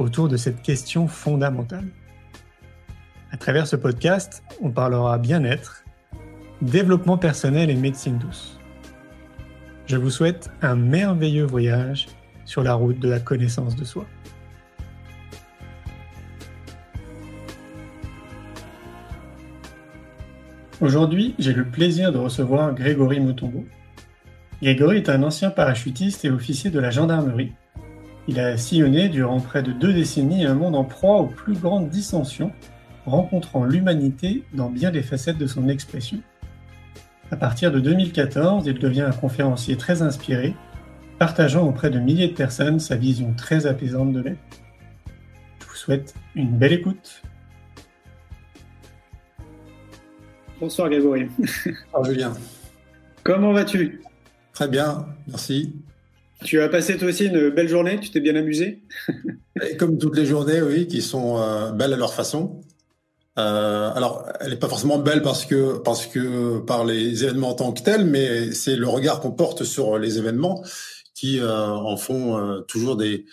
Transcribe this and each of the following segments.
autour de cette question fondamentale. À travers ce podcast, on parlera bien-être, développement personnel et médecine douce. Je vous souhaite un merveilleux voyage sur la route de la connaissance de soi. Aujourd'hui, j'ai le plaisir de recevoir Grégory Mutombo. Grégory est un ancien parachutiste et officier de la gendarmerie. Il a sillonné durant près de deux décennies un monde en proie aux plus grandes dissensions, rencontrant l'humanité dans bien des facettes de son expression. À partir de 2014, il devient un conférencier très inspiré, partageant auprès de milliers de personnes sa vision très apaisante de l'aide. Je vous souhaite une belle écoute. Bonsoir Grégory. Bonsoir Julien. Comment vas-tu? Très bien, merci. Tu as passé toi aussi une belle journée, tu t'es bien amusé? Comme toutes les journées, oui, qui sont euh, belles à leur façon. Euh, alors, elle n'est pas forcément belle parce que parce que par les événements en tant que tels, mais c'est le regard qu'on porte sur les événements qui euh, en font toujours des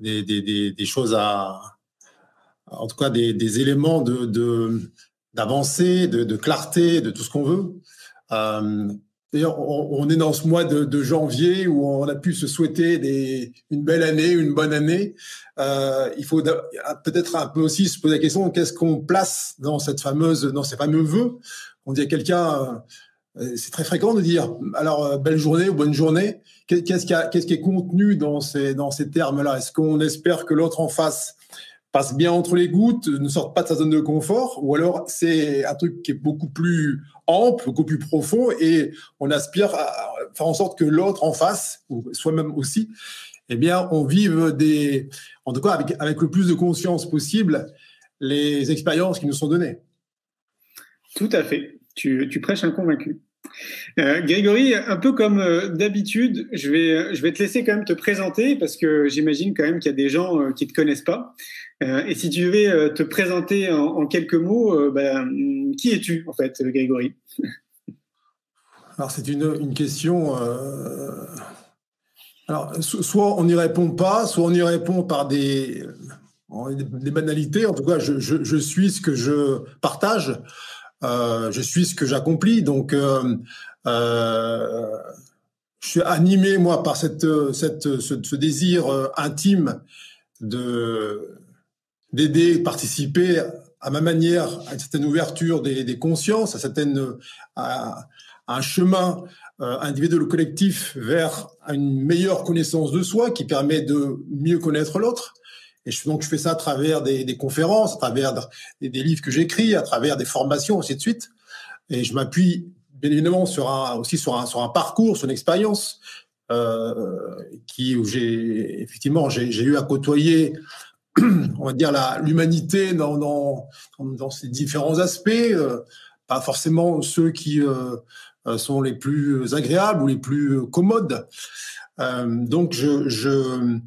des, des des, choses à en tout cas des, éléments de, d'avancée, de, de, clarté, de tout ce qu'on veut. Euh, D'ailleurs, on, est dans ce mois de, de, janvier où on a pu se souhaiter des, une belle année, une bonne année. Euh, il faut peut-être un peu aussi se poser la question qu'est-ce qu'on place dans cette fameuse, dans ces fameux vœux? On dit à quelqu'un, euh, c'est très fréquent de dire alors euh, belle journée ou bonne journée. Qu'est-ce qui, qu'est-ce qui est contenu dans ces dans ces termes-là? Est-ce qu'on espère que l'autre en face passe bien entre les gouttes, ne sorte pas de sa zone de confort, ou alors c'est un truc qui est beaucoup plus ample, beaucoup plus profond, et on aspire à faire en sorte que l'autre en face, ou soi-même aussi, eh bien, on vive des, en tout cas avec, le plus de conscience possible, les expériences qui nous sont données. Tout à fait. Tu, tu prêches un convaincu. Euh, Grégory, un peu comme euh, d'habitude, je vais, je vais te laisser quand même te présenter parce que j'imagine quand même qu'il y a des gens euh, qui ne te connaissent pas. Et si tu devais te présenter en, quelques mots, ben, qui es-tu en fait, Grégory? Alors c'est une, une, question. Alors soit on n'y répond pas, soit on y répond par des, des banalités. En tout cas, je, je, suis ce que je partage. Euh, je suis ce que j'accomplis. Donc, euh, euh, je suis animé moi par cette, cette ce, désir euh, intime de d'aider, participer à ma manière à une certaine ouverture des, consciences, à certaine à, un chemin euh, individuel ou collectif vers une meilleure connaissance de soi qui permet de mieux connaître l'autre. Et je, donc, je fais ça à travers des, conférences, à travers des, livres que j'écris, à travers des formations, ainsi de suite. Et je m'appuie bien évidemment aussi sur un, sur un parcours, sur une expérience euh, qui où j'ai effectivement j'ai eu à côtoyer, on va dire l'humanité dans, dans dans ses différents aspects, euh, pas forcément ceux qui euh, euh, sont les plus agréables ou les plus commodes. Donc je, je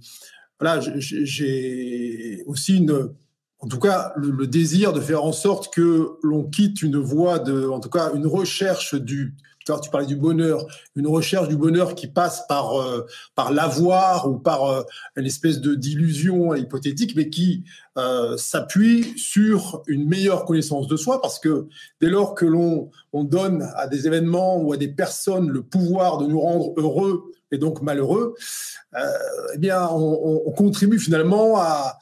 voilà, j'ai aussi une, en tout cas, le, désir de faire en sorte que l'on quitte une voie de, en tout cas, une recherche du, tu parlais du bonheur, une recherche du bonheur qui passe par euh, par l'avoir ou par euh, une espèce de d'illusion hypothétique, mais qui euh, s'appuie sur une meilleure connaissance de soi, parce que dès lors que l'on on donne à des événements ou à des personnes le pouvoir de nous rendre heureux et donc malheureux, eh bien, on, on, contribue finalement à,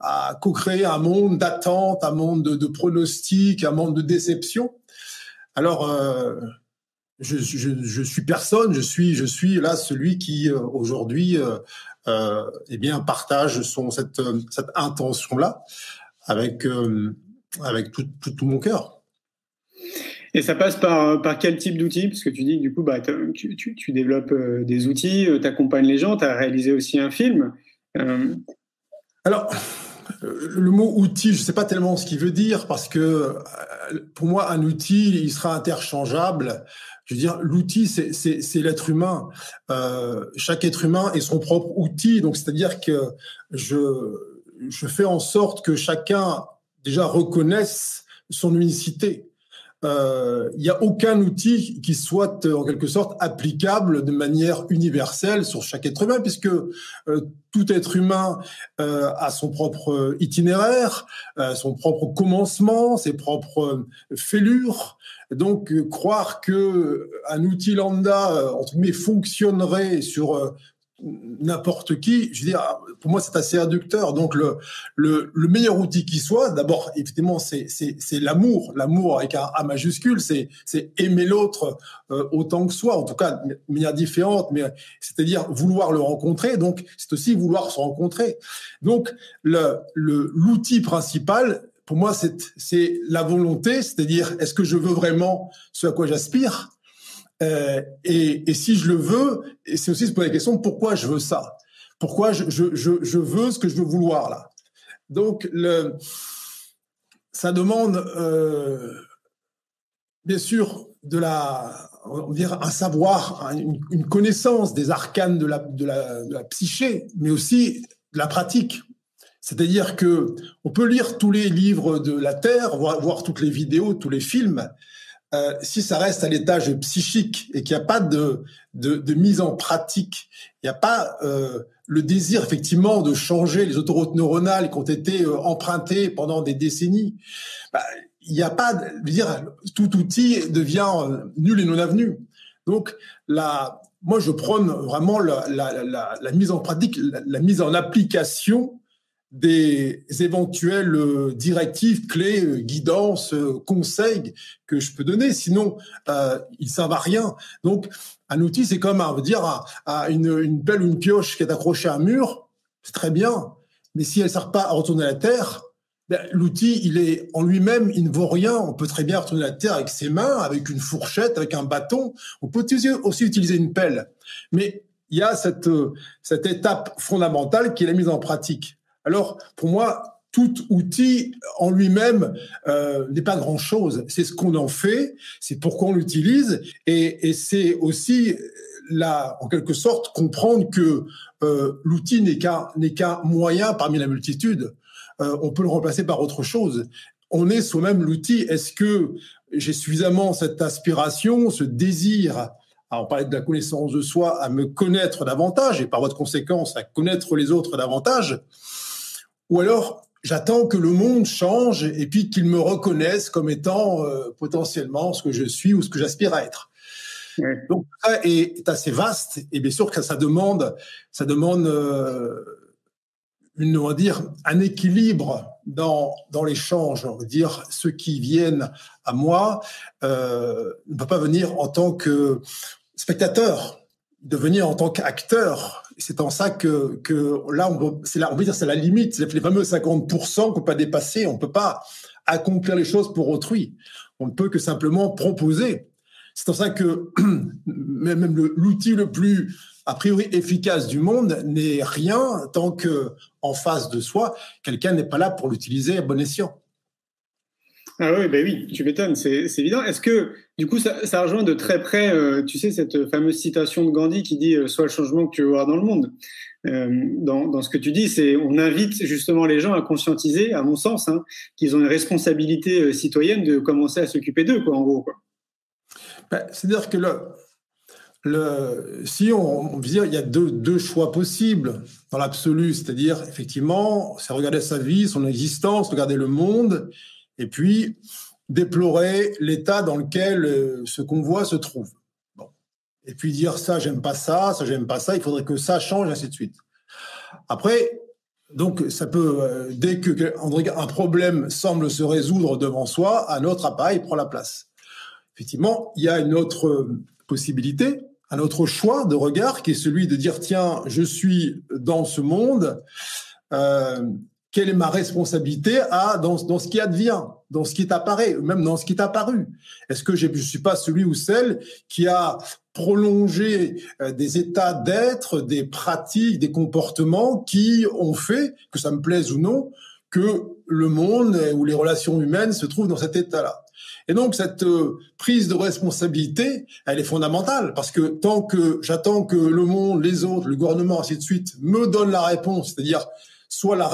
à co-créer un monde d'attente, un monde de, de pronostics, un monde de déception. Alors, je, je, je, suis personne, je suis, je suis là celui qui euh, aujourd'hui, euh, euh, eh bien, partage son cette, cette intention là avec avec tout, tout, tout mon cœur. Et ça passe par, par quel type d'outils? Parce que tu dis que du coup, bah, tu, tu, tu, développes des outils, tu accompagnes les gens, tu as réalisé aussi un film. Alors, le mot outil, je ne sais pas tellement ce qu'il veut dire parce que pour moi, un outil, il sera interchangeable. Je veux dire, l'outil, c'est l'être humain. Euh, chaque être humain est son propre outil. Donc, c'est-à-dire que je, je fais en sorte que chacun déjà reconnaisse son unicité il euh, n'y a aucun outil qui soit en quelque sorte applicable de manière universelle sur chaque être humain, puisque euh, tout être humain euh, a son propre itinéraire, son propre commencement, ses propres fêlures. Donc, croire que un outil lambda entre guillemets fonctionnerait sur n'importe qui, je veux dire, pour moi, c'est assez réducteur. Donc, le, le, le, meilleur outil qui soit, d'abord, c'est, c'est, c'est l'amour. L'amour avec un A majuscule, c'est, c'est aimer l'autre euh, autant que soi, en tout cas, de manière différente, mais c'est-à-dire vouloir le rencontrer. Donc, c'est aussi vouloir se rencontrer. Donc, le, le, l'outil principal, pour moi, c'est, c'est la volonté, c'est-à-dire, est-ce que je veux vraiment ce à quoi j'aspire? Euh, et, si je le veux, c'est aussi se poser la question pourquoi je veux ça? Pourquoi je, veux ce que je veux vouloir là? Donc, ça demande euh, bien sûr de la, on dire un savoir, une, connaissance des arcanes de la, de, psyché, mais aussi de la pratique. C'est-à-dire que on peut lire tous les livres de la Terre, voir toutes les vidéos, tous les films, euh, si ça reste à l'étage psychique et qu'il n'y a pas de, de, de, mise en pratique, il n'y a pas euh, le désir effectivement de changer les autoroutes neuronales qui ont été euh, empruntées pendant des décennies, bah, il n'y a pas, veux dire, tout outil devient euh, nul et non avenu. Donc, la, moi, je prône vraiment la, la, la mise en pratique, la, mise en application des éventuelles euh, directives, clés, euh, guidances, euh, conseils que je peux donner. Sinon, il ne servent à rien. Donc, un outil, c'est comme, veut dire, à, une, pelle ou une pioche qui est accrochée à un mur, c'est très bien. Mais si elle ne sert pas à retourner la terre, ben, l'outil, il est en lui-même, il ne vaut rien. On peut très bien retourner la terre avec ses mains, avec une fourchette, avec un bâton. On peut aussi utiliser une pelle. Mais il y a cette, cette étape fondamentale qui est la mise en pratique. Alors, pour moi, tout outil en lui-même euh, n'est pas grand-chose. C'est ce qu'on en fait, c'est pourquoi on l'utilise, et, c'est aussi là, en quelque sorte, comprendre que euh, l'outil n'est qu'un moyen parmi la multitude. Euh, on peut le remplacer par autre chose. On est soi-même l'outil. Est-ce que j'ai suffisamment cette aspiration, ce désir à on parlait de la connaissance de soi, à me connaître davantage et par votre conséquence à connaître les autres davantage? Ou alors, j'attends que le monde change et puis qu'il me reconnaisse comme étant euh, potentiellement ce que je suis ou ce que j'aspire à être. Donc ça est, assez vaste et bien sûr que ça demande, ça demande euh, une, on va dire, un équilibre dans dans l'échange. On va dire ceux qui viennent à moi euh, ne peuvent pas venir en tant que spectateur, de venir en tant qu'acteur c'est en ça que, que là, on, c'est là, on veut dire, c'est la limite. C'est les fameux 50% qu'on peut pas dépasser. On peut pas accomplir les choses pour autrui. On ne peut que simplement proposer. C'est en ça que même l'outil le plus a priori efficace du monde n'est rien tant que en face de soi, quelqu'un n'est pas là pour l'utiliser à bon escient. Ah oui, ben oui, tu m'étonnes, c'est évident. Est-ce que, du coup, ça, rejoint de très près, euh, tu sais, cette fameuse citation de Gandhi qui dit euh, Sois le changement que tu veux voir dans le monde euh, dans, ce que tu dis, c'est on invite justement les gens à conscientiser, à mon sens, hein, qu'ils ont une responsabilité euh, citoyenne de commencer à s'occuper d'eux, quoi, en gros. Ben, C'est-à-dire que le, le, si on, on dire, il y a deux, deux choix possibles dans l'absolu, c'est-à-dire effectivement, c'est regarder sa vie, son existence, regarder le monde, et puis déplorer l'état dans lequel euh, ce convoi se trouve. Bon. Et puis dire ça, j'aime pas ça, ça, j'aime pas ça, il faudrait que ça change, ainsi de suite. Après, donc ça peut, euh, dès que un problème semble se résoudre devant soi, un autre appareil prend la place. Effectivement, il y a une autre possibilité, un autre choix de regard qui est celui de dire tiens, je suis dans ce monde. Euh, quelle est ma responsabilité dans, ce qui advient, dans ce qui apparaît, même dans ce qui est apparu Est-ce que je ne suis pas celui ou celle qui a prolongé euh, des états d'être, des pratiques, des comportements qui ont fait, que ça me plaise ou non, que le monde ou les relations humaines se trouvent dans cet état-là. Et donc cette euh, prise de responsabilité, elle est fondamentale parce que tant que j'attends que le monde, les autres, le gouvernement, ainsi de suite, me donne la réponse, c'est-à-dire soit la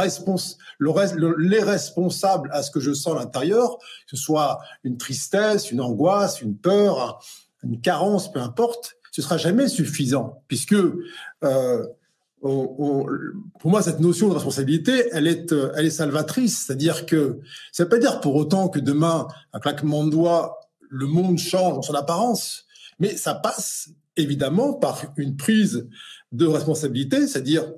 les responsables à ce que je sens à l'intérieur, que ce soit une tristesse, une angoisse, une peur, une carence, peu importe, ce sera jamais suffisant puisque euh, pour moi, cette notion de responsabilité, elle est, euh, elle est salvatrice. C'est-à-dire que ça ne veut pas dire pour autant que demain, un claquement de doigts, le monde change dans son apparence, mais ça passe évidemment par une prise de responsabilité, c'est-à-dire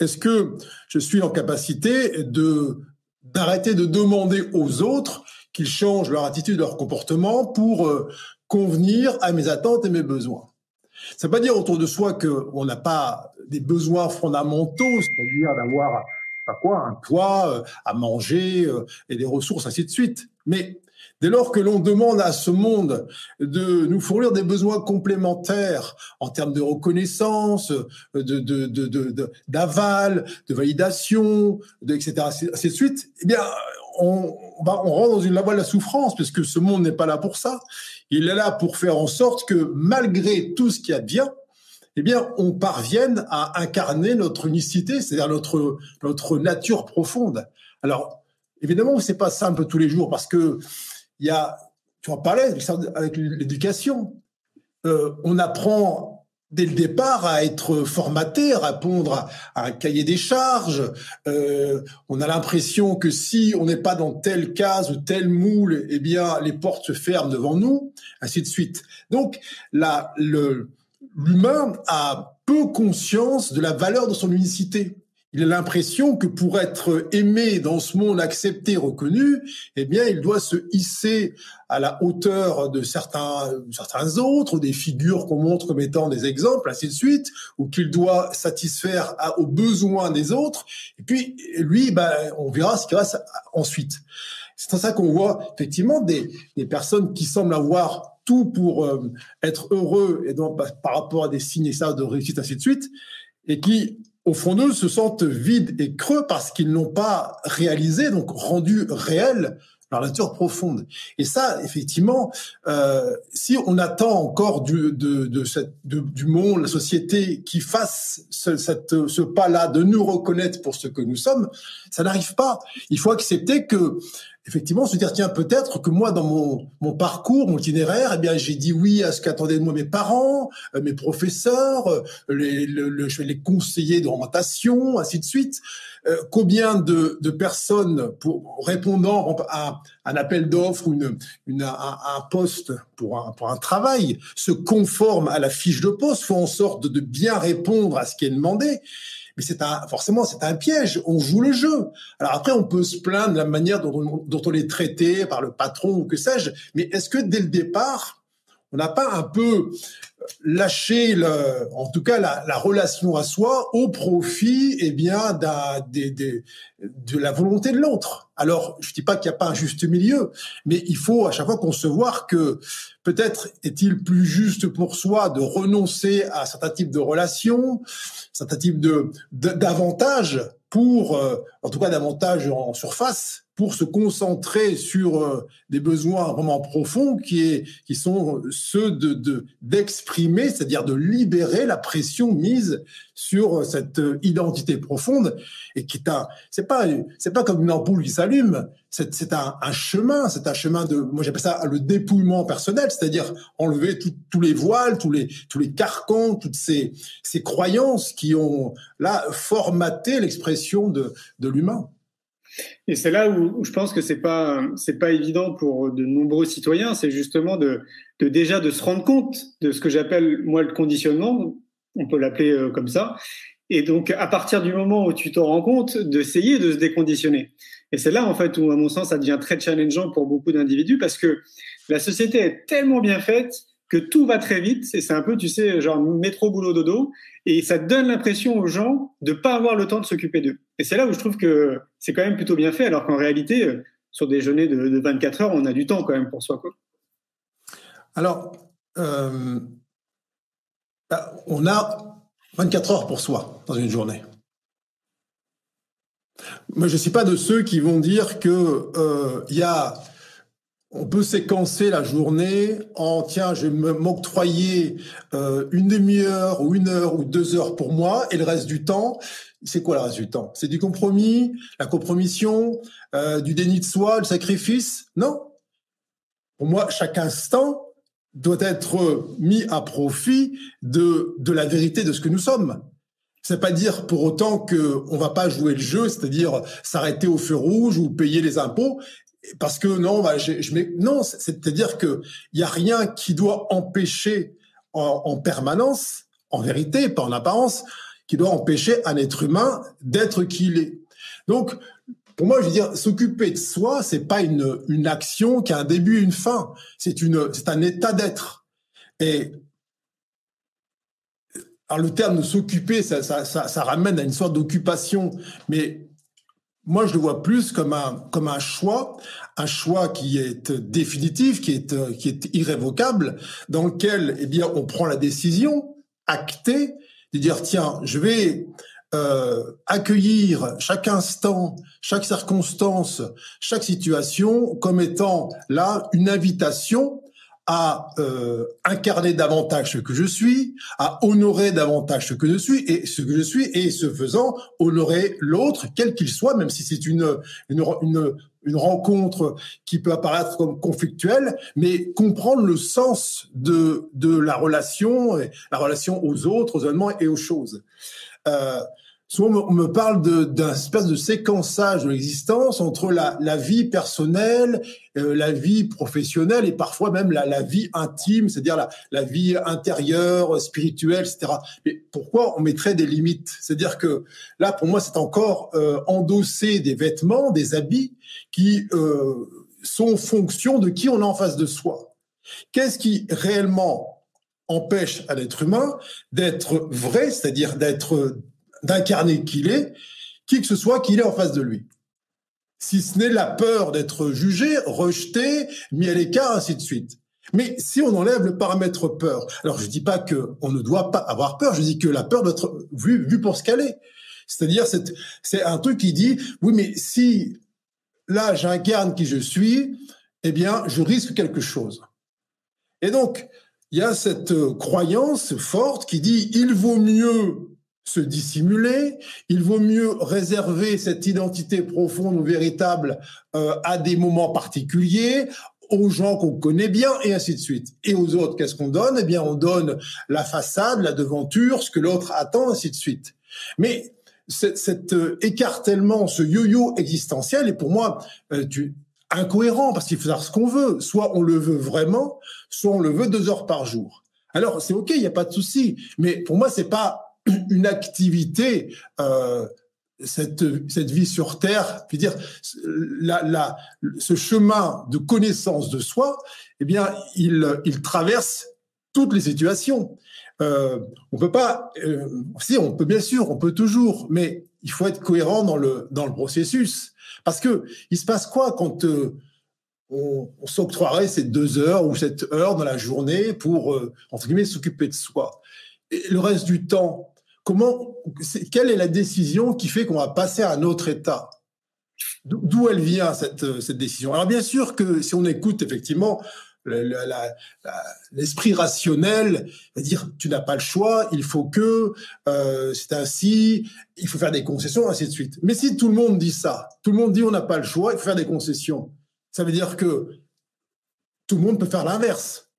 est-ce que je suis en capacité de d'arrêter de demander aux autres qu'ils changent leur attitude, leur comportement pour euh, convenir à mes attentes et mes besoins? Ça ne veut pas dire autour de soi qu'on n'a pas des besoins fondamentaux, c'est-à-dire d'avoir quoi, un toit, euh, à manger euh, et des ressources, ainsi de suite. Mais dès lors que l'on demande à ce monde de nous fournir des besoins complémentaires en termes de reconnaissance, de, d'aval, de, validation, de, etc., ainsi de suite, eh bien, on, rentre dans une voie de la souffrance, puisque ce monde n'est pas là pour ça. Il est là pour faire en sorte que malgré tout ce qui advient, eh bien, on parvienne à incarner notre unicité, c'est-à-dire notre, notre nature profonde. Alors, évidemment, c'est pas simple tous les jours parce que il y a, tu en parlais avec l'éducation, euh, on apprend dès le départ à être formaté, à répondre à, un cahier des charges. Euh, on a l'impression que si on n'est pas dans telle case ou tel moule, eh bien les portes se ferment devant nous, ainsi de suite. Donc l'humain a peu conscience de la valeur de son unicité il a l'impression que pour être aimé dans ce monde, accepté, reconnu, eh bien, il doit se hisser à la hauteur de certains, certains autres, des figures qu'on montre comme étant des exemples, ainsi de suite, ou qu'il doit satisfaire aux besoins des autres. Et puis, lui, ben, on verra ce qui va ensuite. C'est en ça qu'on voit effectivement des, personnes qui semblent avoir tout pour euh, être heureux et donc par rapport à des signes ça de réussite ainsi de suite et qui au fond d'eux, se sentent vides et creux parce qu'ils n'ont pas réalisé, donc rendu réel leur nature profonde. Et ça, effectivement, euh, si on attend encore du, monde, la société, qui fasse ce pas-là de nous reconnaître pour ce que nous sommes, ça n'arrive pas. Il faut accepter que effectivement se dire tiens peut-être que moi dans mon, mon parcours mon itinéraire eh bien j'ai dit oui à ce qu'attendaient de moi mes parents euh, mes professeurs euh, les, le, le, les conseillers d'orientation ainsi de suite. Euh, combien de, de, personnes répondant à un appel d'offres ou une, une, un, un, poste pour un, pour un travail se conforment à la fiche de poste font en sorte de, de bien répondre à ce qui est demandé? Mais c'est forcément, c'est un piège. On joue le jeu. Alors après, on peut se plaindre de la manière dont on, dont on est traité par le patron ou que sais-je. Mais est-ce que dès le départ, on n'a pas un peu lâché, le, en tout cas, la, la relation à soi au profit, eh bien, de la volonté de l'autre. Alors, je dis pas qu'il n'y a pas un juste milieu, mais il faut à chaque fois concevoir que peut-être est-il plus juste pour soi de renoncer à certains types de relations, certains types de d'avantages pour, euh, en tout cas davantage en surface, pour se concentrer sur euh, des besoins vraiment profonds qui, sont ceux de d'exprimer, c'est-à-dire de libérer la pression mise sur cette identité profonde et qui est un, c'est pas pas comme une ampoule qui s'allume, c'est un, chemin, c'est un chemin de, moi j'appelle ça le dépouillement personnel, c'est-à-dire enlever tous les voiles, tous les tous carcans, toutes ces ces croyances qui ont là formaté l'expression de l'humain. Et c'est là où, je pense que c'est pas c'est pas évident pour de nombreux citoyens, c'est justement de, déjà de se rendre compte de ce que j'appelle moi le conditionnement, on peut l'appeler euh, comme ça. Et donc à partir du moment où tu t'en rends compte, d'essayer de se déconditionner. Et c'est là en fait où à mon sens ça devient très challengeant pour beaucoup d'individus parce que la société est tellement bien faite que tout va très vite. Et c'est un peu, tu sais, genre métro, boulot, dodo. Et ça donne l'impression aux gens de pas avoir le temps de s'occuper d'eux. Et c'est là où je trouve que c'est quand même plutôt bien fait, alors qu'en réalité, euh, sur des journées de, 24 heures, on a du temps quand même pour soi. Alors, euh, bah, on a 24 heures pour soi dans une journée. Moi, je ne suis pas de ceux qui vont dire que euh, y a, on peut séquencer la journée en tiens, je vais m'octroyer euh, une demi-heure ou une heure ou deux heures pour moi et le reste du temps, c'est quoi le reste du temps? C'est du compromis, la compromission, euh, du déni de soi, le sacrifice? Non. Pour moi, chaque instant doit être mis à profit de, la vérité de ce que nous sommes. C'est pas dire pour autant que on va pas jouer le jeu, c'est-à-dire s'arrêter au feu rouge ou payer les impôts, parce que non, bah, je, je non, c'est-à-dire que il y a rien qui doit empêcher en, en, permanence, en vérité, pas en apparence, qui doit empêcher un être humain d'être qui il est. Donc, pour moi, je veux dire, s'occuper de soi, c'est pas une, action qui a un début et une fin. C'est une, c'est un état d'être. Et alors le terme de s'occuper, ça, ça, ramène à une sorte d'occupation, mais moi je le vois plus comme un comme un choix, un choix qui est définitif, qui est qui est irrévocable, dans lequel eh bien on prend la décision actée de dire tiens je vais euh, accueillir chaque instant, chaque circonstance, chaque situation comme étant là une invitation à euh, incarner davantage ce que je suis, à honorer davantage ce que je suis et ce que je suis, et ce faisant honorer l'autre, quel qu'il soit, même si c'est une, une, une, une rencontre qui peut apparaître comme conflictuelle, mais comprendre le sens de, de la relation, la relation aux autres, aux événements et aux choses. Euh, Souvent, on me parle d'un espèce de séquençage de l'existence entre la, la, vie personnelle, euh, la vie professionnelle et parfois même la, la vie intime, c'est-à-dire la, la, vie intérieure, spirituelle, etc. Mais pourquoi on mettrait des limites? C'est-à-dire que là, pour moi, c'est encore euh, endosser des vêtements, des habits qui euh, sont fonction de qui on a en face de soi. Qu'est-ce qui réellement empêche à l'être humain d'être vrai, c'est-à-dire d'être d'incarner qui est, qui que ce soit qu'il est en face de lui. Si ce n'est la peur d'être jugé, rejeté, mis à l'écart, ainsi de suite. Mais si on enlève le paramètre peur, alors je dis pas que on ne doit pas avoir peur, je dis que la peur doit être vue, vue pour ce qu'elle est. C'est-à-dire, c'est un truc qui dit, oui, mais si là j'incarne qui je suis, eh bien, je risque quelque chose. Et donc, il y a cette croyance forte qui dit, il vaut mieux se dissimuler, il vaut mieux réserver cette identité profonde ou véritable euh, à des moments particuliers, aux gens qu'on connaît bien et ainsi de suite. Et aux autres, qu'est-ce qu'on donne? Eh bien, on donne la façade, la devanture, ce que l'autre attend, ainsi de suite. Mais cet euh, écartèlement, ce yo-yo existentiel est pour moi euh, incohérent parce qu'il faut savoir ce qu'on veut. Soit on le veut vraiment, soit on le veut deux heures par jour. Alors c'est ok, il n'y a pas de souci. Mais pour moi, c'est pas une activité, euh, cette, cette vie sur Terre, puis dire, la, la, ce chemin de connaissance de soi, eh bien, il, il traverse toutes les situations. Euh, on peut pas, euh, si on peut bien sûr, on peut toujours, mais il faut être cohérent dans le dans le processus, parce que il se passe quoi quand euh, on, on s'octroierait ces deux heures ou cette heure dans la journée pour entre guillemets s'occuper de soi? Le reste du temps, Quelle est la décision qui fait qu'on va passer à un autre état? D'où elle vient cette, cette décision? Alors bien sûr que si on écoute effectivement l'esprit rationnel dire tu n'as pas le choix, il faut que euh, c'est ainsi, il faut faire des concessions, ainsi de suite. Mais si tout le monde dit ça, tout le monde dit on n'a pas le choix, il faut faire des concessions, ça veut dire que tout le monde peut faire l'inverse.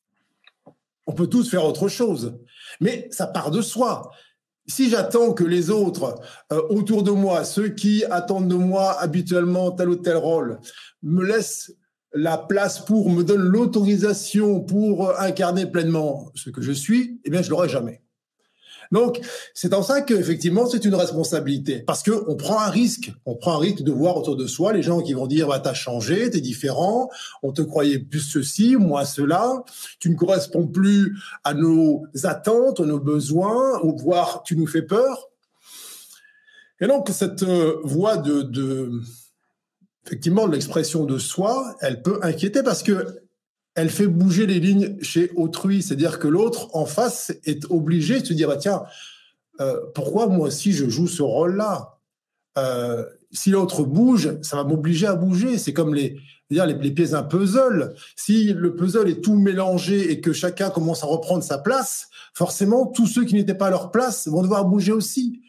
On peut tous faire autre chose, mais ça part de soi si j'attends que les autres euh, autour de moi, ceux qui attendent de moi habituellement tel ou tel rôle, me laissent la place pour, me donnent l'autorisation pour euh, incarner pleinement ce que je suis, eh bien, je l'aurai jamais. Donc, c'est en ça qu'effectivement, c'est une responsabilité. Parce que on prend un risque. On prend un risque de voir autour de soi les gens qui vont dire, bah, t'as changé, t'es différent, on te croyait plus ceci, moins cela, tu ne corresponds plus à nos attentes, à nos besoins, ou voire tu nous fais peur. Et donc, cette euh, voie de, de effectivement, l'expression de soi, elle peut inquiéter parce que elle fait bouger les lignes chez autrui. C'est-à-dire que l'autre en face est obligé de se dire, bah, tiens, euh, pourquoi moi aussi je joue ce rôle-là? Euh, si l'autre bouge, ça va m'obliger à bouger. C'est comme les, les, les pièces d'un puzzle. Si le puzzle est tout mélangé et que chacun commence à reprendre sa place, forcément, tous ceux qui n'étaient pas à leur place vont devoir bouger aussi.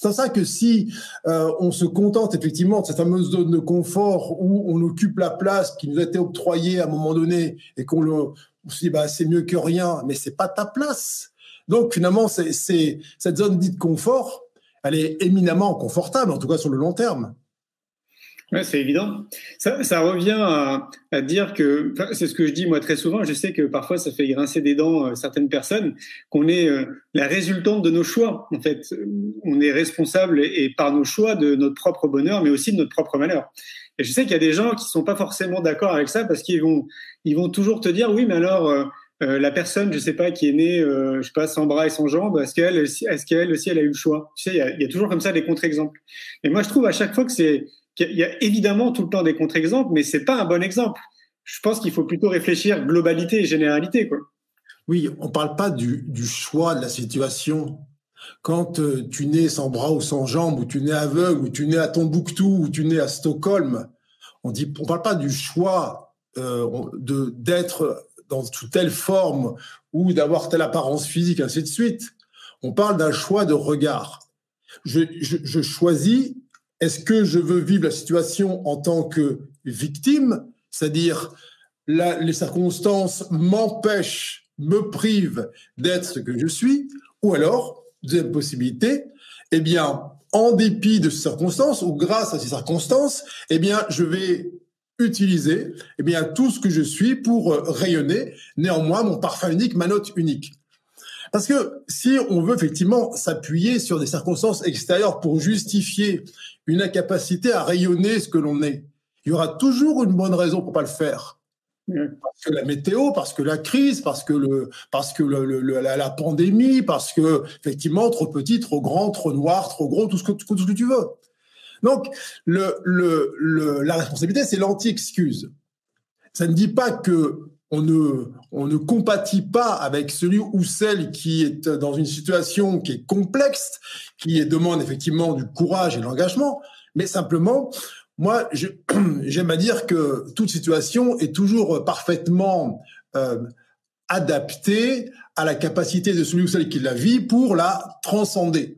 C'est en ça que si euh, on se contente effectivement de cette fameuse zone de confort où on occupe la place qui nous a été octroyée à un moment donné et qu'on le, se dit bah c'est mieux que rien, mais c'est pas ta place. Donc finalement, cette zone dite confort, elle est éminemment confortable, en tout cas sur le long terme. Ouais, c'est évident. Ça, ça revient à, à, dire que, c'est ce que je dis moi très souvent, je sais que parfois ça fait grincer des dents euh, certaines personnes, qu'on est euh, la résultante de nos choix. En fait, on est responsable et, par nos choix de notre propre bonheur, mais aussi de notre propre malheur. Et je sais qu'il y a des gens qui sont pas forcément d'accord avec ça parce qu'ils vont, ils vont toujours te dire, oui, mais alors, euh, euh, la personne, je sais pas, qui est née, euh, je sais pas, sans bras et sans jambes, est-ce qu'elle, est-ce qu'elle aussi, elle a eu le choix? Tu sais, il y y a toujours comme ça des contre-exemples. Et moi, je trouve à chaque fois que c'est, qu'il y a évidemment tout le temps des contre-exemples, mais c'est pas un bon exemple. Je pense qu'il faut plutôt réfléchir globalité et généralité, quoi. Oui, on parle pas du, choix de la situation. Quand euh, tu nais sans bras ou sans jambes, ou tu nais aveugle, ou tu nais à Tombouctou, ou tu nais à Stockholm, on dit, on parle pas du choix euh, d'être dans telle forme ou d'avoir telle apparence physique, ainsi de suite. On parle d'un choix de regard. Je choisis, est-ce que je veux vivre la situation en tant que victime, c'est-à-dire les circonstances m'empêchent, me privent d'être ce que je suis, ou alors, deuxième possibilité, eh bien, en dépit de ces circonstances ou grâce à ces circonstances, eh bien, je vais utiliser eh bien, tout ce que je suis pour euh, rayonner néanmoins mon parfum unique, ma note unique. Parce que si on veut effectivement s'appuyer sur des circonstances extérieures pour justifier une incapacité à rayonner ce que l'on est, il y aura toujours une bonne raison pour pas le faire. Parce que la météo, parce que la crise, parce que le, parce que le, le, la, la, pandémie, parce que effectivement trop petit, trop grand, trop noir, trop gros, tout ce que, tout ce que tu veux. Donc, le, le, le, la responsabilité, c'est l'anti-excuse. Ça ne dit pas que on ne, on ne compatit pas avec celui ou celle qui est dans une situation qui est complexe, qui demande effectivement du courage et de l'engagement, mais simplement, moi, j'aime à dire que toute situation est toujours parfaitement euh, adaptée à la capacité de celui ou celle qui la vit pour la transcender.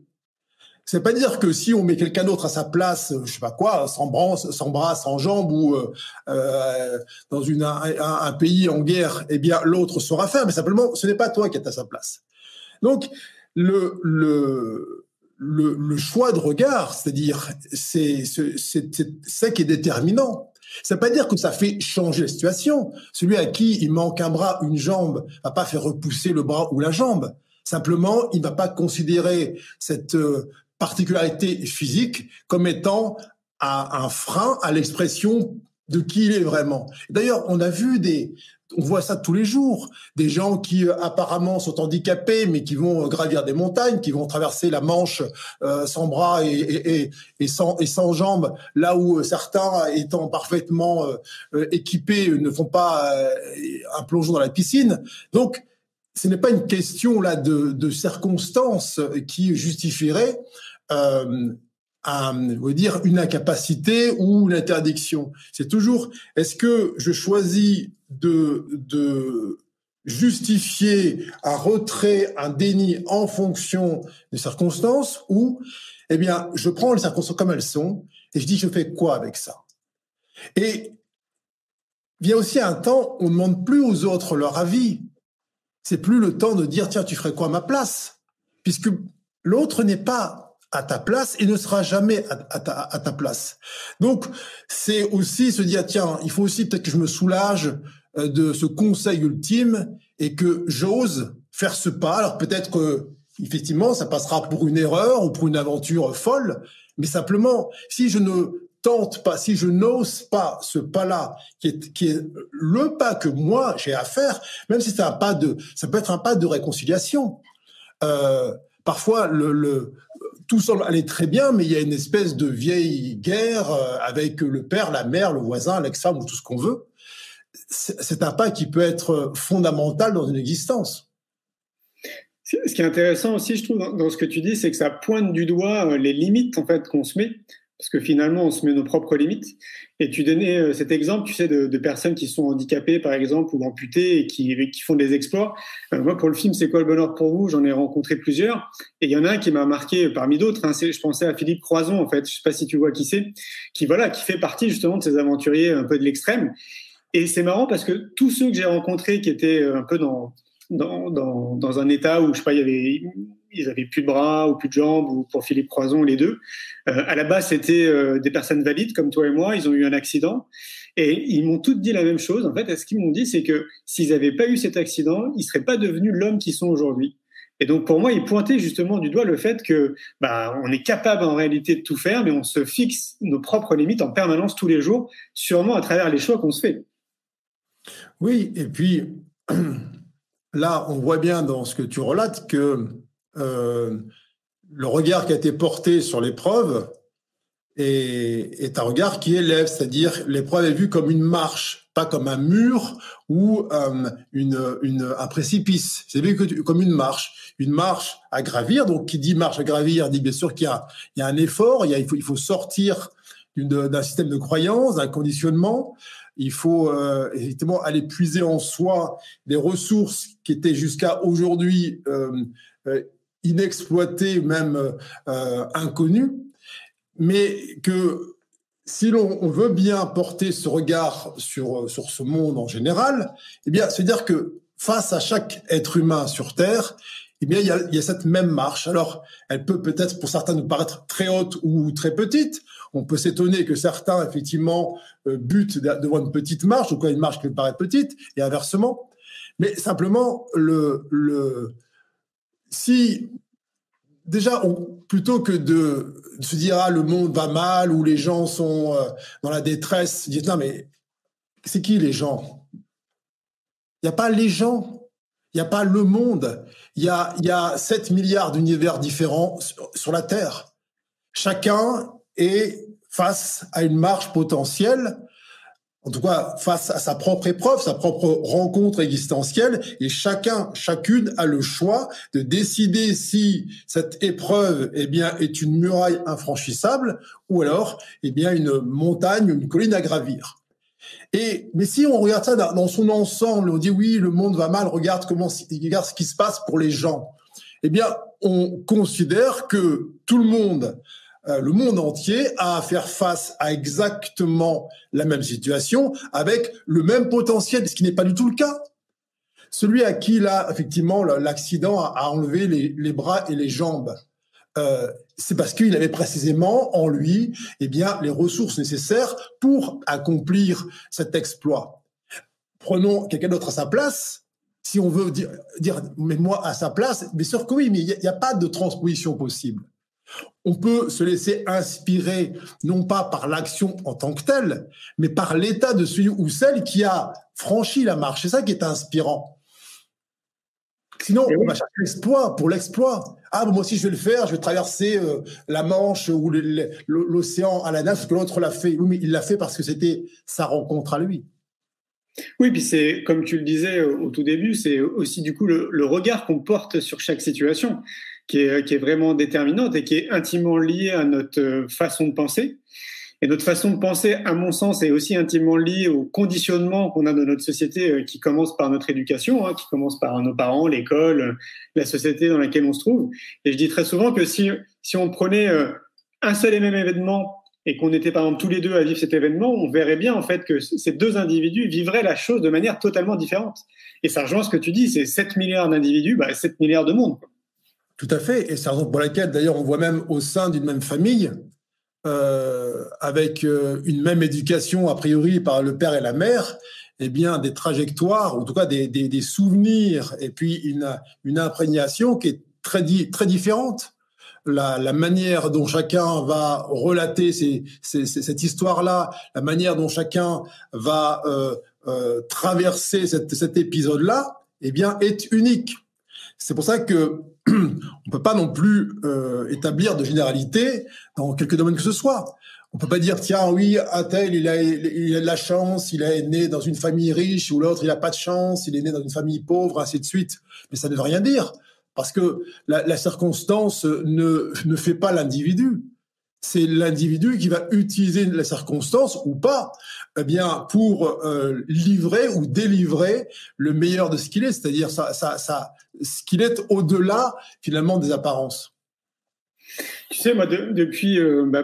C'est pas dire que si on met quelqu'un d'autre à sa place, je sais pas quoi, sans bras, sans bras, jambes ou euh, euh, dans une, un, pays en guerre, eh bien l'autre saura faire. Mais simplement, ce n'est pas toi qui es à sa place. Donc le le le, choix de regard, c'est-à-dire c'est ça qui est déterminant. Ça pas dire que ça fait changer la situation. Celui à qui il manque un bras, une jambe, va pas faire repousser le bras ou la jambe. Simplement, il va pas considérer cette euh, particularité physique comme étant un, frein à l'expression de qui il est vraiment. D'ailleurs, on a vu des, on voit ça tous les jours, des gens qui euh, apparemment sont handicapés, mais qui vont gravir des montagnes, qui vont traverser la Manche euh, sans bras et, sans, jambes, là où euh, certains, étant parfaitement euh, équipés, ne font pas euh, un plongeon dans la piscine. Donc, ce n'est pas une question là de, de circonstances qui justifieraient euh, à dire une incapacité ou une interdiction. C'est toujours est-ce que je choisis de, de justifier un retrait, un déni en fonction des circonstances ou eh bien je prends les circonstances comme elles sont et je dis je fais quoi avec ça? Et il y a aussi un temps on ne demande plus aux autres leur avis. C'est plus le temps de dire tiens tu ferais quoi à ma place? Puisque l'autre n'est pas à ta place et ne sera jamais à, ta, place. Donc, c'est aussi se dire, tiens, il faut aussi peut-être que je me soulage euh, de ce conseil ultime et que j'ose faire ce pas. Alors peut-être que, effectivement, ça passera pour une erreur ou pour une aventure folle, mais simplement, si je ne tente pas, si je n'ose pas ce pas-là, qui est, qui est le pas que moi j'ai à faire, même si c'est un pas de, ça peut être un pas de réconciliation. Euh, parfois, le, le, tout semble aller très bien, mais il y a une espèce de vieille guerre euh, avec le père, la mère, le voisin, l'ex-femme ou tout ce qu'on veut. C'est un pas qui peut être fondamental dans une existence. Ce qui est intéressant aussi, je trouve, dans ce que tu dis, c'est que ça pointe du doigt euh, les limites en fait qu'on se met. Parce que finalement, on se met nos propres limites. Et tu donnais euh, cet exemple, tu sais, de, personnes qui sont handicapées, par exemple, ou amputées et qui, font des exploits. Euh, moi, pour le film C'est quoi le bonheur pour vous? J'en ai rencontré plusieurs. Et il y en a un qui m'a marqué parmi d'autres. Hein, je pensais à Philippe Croison, en fait. Je sais pas si tu vois qui c'est. Qui, voilà, qui fait partie justement de ces aventuriers un peu de l'extrême. Et c'est marrant parce que tous ceux que j'ai rencontrés qui étaient un peu dans, dans, dans, dans un état où, je sais pas, il y avait ils avaient plus de bras ou plus de jambes, ou pour Philippe Croison, les deux. Euh, à la base, c'était euh, des personnes valides comme toi et moi. Ils ont eu un accident et ils m'ont toutes dit la même chose. En fait, ce qu'ils m'ont dit, c'est que s'ils n'avaient pas eu cet accident, ils seraient pas devenus l'homme qu'ils sont aujourd'hui. Et donc pour moi, ils pointaient justement du doigt le fait que bah, on est capable en réalité de tout faire, mais on se fixe nos propres limites en permanence tous les jours, sûrement à travers les choix qu'on se fait. Oui, et puis là, on voit bien dans ce que tu relates que le regard qui a été porté sur l'épreuve est, un regard qui élève, c'est-à-dire l'épreuve est vue comme une marche, pas comme un mur ou euh, une, un précipice. C'est vu comme une marche, une marche à gravir. Donc, qui dit marche à gravir dit bien sûr qu'il y y a un effort, il, faut, il faut sortir d'un système de croyance, d'un conditionnement. Il faut euh, aller puiser en soi des ressources qui étaient jusqu'à aujourd'hui euh, euh inexploité, même euh, inconnu, mais que si l'on veut bien porter ce regard sur, sur ce monde en général, eh bien, c'est dire que face à chaque être humain sur Terre, eh bien, il y a, cette même marche. Alors, elle peut peut-être pour certains nous paraître très haute ou très petite. On peut s'étonner que certains, effectivement, euh, butent devant une petite marche, ou quoi une marche qui peut paraître petite, et inversement. Mais simplement, le, le, si déjà, plutôt que de, se dire ah le monde va mal ou les gens sont euh, dans la détresse, dites non mais c'est qui les gens? Il n'y a pas les gens, il n'y a pas le monde. Il y a, y a 7 milliards d'univers différents sur la Terre. Chacun est face à une marche potentielle en tout cas face à sa propre épreuve, sa propre rencontre existentielle, et chacun, chacune a le choix de décider si cette épreuve, eh bien, est une muraille infranchissable ou alors, eh bien, une montagne, une colline à gravir. Et mais si on regarde ça dans son ensemble, on dit oui, le monde va mal, regarde comment, regarde ce qui se passe pour les gens. Eh bien, on considère que tout le monde euh, le monde entier a à faire face à exactement la même situation avec le même potentiel, ce qui n'est pas du tout le cas. Celui à qui là, effectivement, l'accident a enlevé les, bras et les jambes, euh, c'est parce qu'il avait précisément en lui, eh bien, les ressources nécessaires pour accomplir cet exploit. Prenons quelqu'un d'autre à sa place. Si on veut dire, mais moi à sa place, bien sûr que oui, mais il n'y a, pas de transposition possible on peut se laisser inspirer non pas par l'action en tant que telle, mais par l'état de celui ou celle qui a franchi la marche. C'est ça qui est inspirant. Sinon, on va chercher l'exploit pour l'exploit. Ah, moi aussi, je vais le faire, je vais traverser euh, la Manche ou l'océan à la nage, parce que l'autre l'a fait. Oui, mais il l'a fait parce que c'était sa rencontre à lui. Oui, puis c'est, comme tu le disais au tout début, c'est aussi du coup le regard qu'on porte sur chaque situation qui est, vraiment déterminante et qui est intimement liée à notre euh, façon de penser. Et notre façon de penser, à mon sens, est aussi intimement liée au conditionnement qu'on a dans notre société, euh, qui commence par notre éducation, hein, qui commence par nos parents, l'école, la société dans laquelle on se trouve. Et je dis très souvent que si, si on prenait euh, un seul et même événement et qu'on était par exemple tous les deux à vivre cet événement, on verrait bien en fait que ces deux individus vivraient la chose de manière totalement différente. Et ça rejoint ce que tu dis, c'est 7 milliards d'individus, bah, 7 milliards de monde. Tout à fait. Et c'est la raison pour laquelle, d'ailleurs, on voit même au sein d'une même famille, euh, avec euh, une même éducation, a priori, par le père et la mère, eh bien, des trajectoires, en tout cas des, souvenirs, et puis une, une imprégnation qui est très, différente. La, manière dont chacun va relater cette histoire-là, la manière dont chacun va euh, traverser cet épisode-là, eh bien, est unique. C'est pour ça que on peut pas non plus euh, établir de généralité dans quelques domaines que ce soit. On peut pas dire tiens oui un tel il a, il a de la chance, il est né dans une famille riche ou l'autre il a pas de chance, il est né dans une famille pauvre ainsi de suite. Mais ça ne veut rien dire parce que la, la circonstance ne ne fait pas l'individu. c'est l'individu qui va utiliser les circonstances ou pas, eh bien, pour euh, livrer ou délivrer le meilleur de ce qu'il est, c'est-à-dire ça, ça, ça, ce qu'il est au-delà finalement des apparences. Tu sais, moi, depuis euh, bah,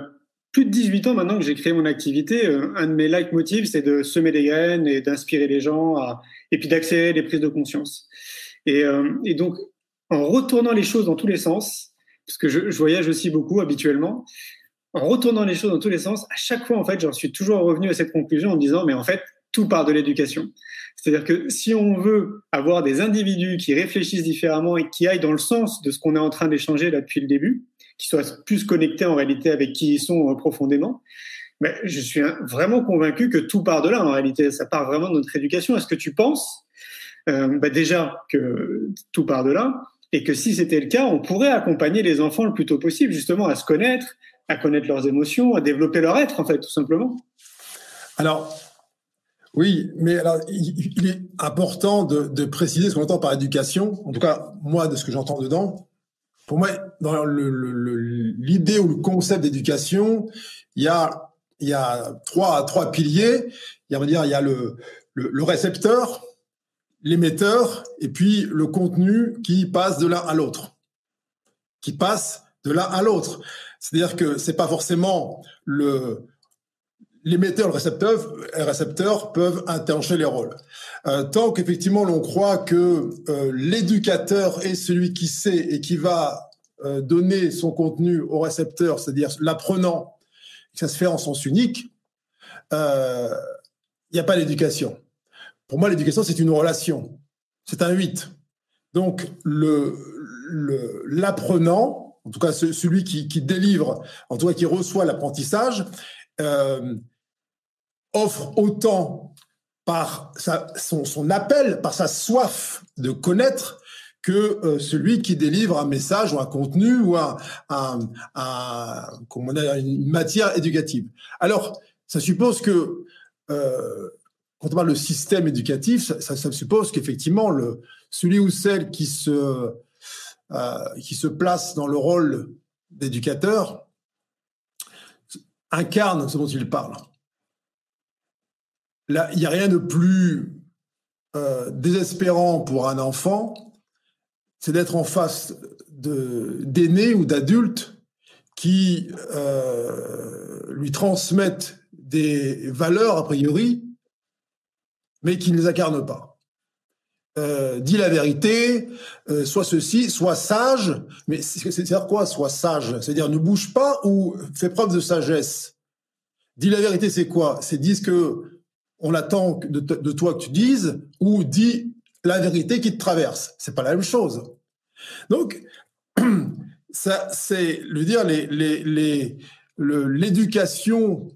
plus de 18 ans maintenant que j'ai créé mon activité, euh, un de mes leitmotivs, c'est de semer des graines et d'inspirer les gens à, et puis d'accélérer les prises de conscience. Et, euh, donc, en retournant les choses dans tous les sens, parce que je, je voyage aussi beaucoup habituellement, en retournant les choses dans tous les sens, à chaque fois, en fait, j'en suis toujours revenu à cette conclusion en me disant, mais en fait, tout part de l'éducation. C'est-à-dire que si on veut avoir des individus qui réfléchissent différemment et qui aillent dans le sens de ce qu'on est en train d'échanger là depuis le début, qui soient plus connectés en réalité avec qui ils sont euh, profondément, mais je suis vraiment convaincu que tout part de là en réalité. Ça part vraiment de notre éducation. Est-ce que tu penses euh, bah déjà que tout part de là et que si c'était le cas, on pourrait accompagner les enfants le plus tôt possible justement à se connaître, à connaître leurs émotions, à développer leur être en fait tout simplement? Alors oui, mais alors il, est important de, préciser ce qu'on entend par éducation. En tout cas, moi, de ce que j'entends dedans, pour moi, dans l'idée ou le concept d'éducation, il y a, trois, piliers. Il y a, dire, il y a le, le, récepteur, l'émetteur, et puis le contenu qui passe de l'un à l'autre. Qui passe de l'un à l'autre. C'est-à-dire que c'est pas forcément le, l'émetteur et le récepteur, récepteur peuvent interroger les rôles. Euh, tant qu'effectivement l'on croit que euh, l'éducateur est celui qui sait et qui va euh, donner son contenu au récepteur, c'est-à-dire l'apprenant, que ça se fait en sens unique, il n'y a pas d'éducation. Pour moi, l'éducation, c'est une relation. C'est un 8. Donc, l'apprenant, en tout cas celui qui, délivre, en tout cas qui reçoit l'apprentissage, euh, offre autant par son, appel, par sa soif de connaître, que euh, celui qui délivre un message ou un contenu ou un, une matière éducative. Alors, ça suppose que euh, quand on parle de système éducatif, ça, suppose qu'effectivement celui ou celle qui se place dans le rôle d'éducateur incarne ce dont il parle il n'y a rien de plus euh, désespérant pour un enfant, c'est d'être en face d'aînés ou d'adultes qui euh, lui transmettent des valeurs a priori, mais qui ne les incarnent pas. Euh, dis la vérité, soit ceci, soit sage, mais c'est-à-dire quoi, soit sage? C'est-à-dire ne bouge pas ou fais preuve de sagesse. Dis la vérité, c'est quoi? C'est dire que on attend de, toi que tu dises ou dis la vérité qui te traverse. C'est pas la même chose. Donc, ça, c'est le dire l'éducation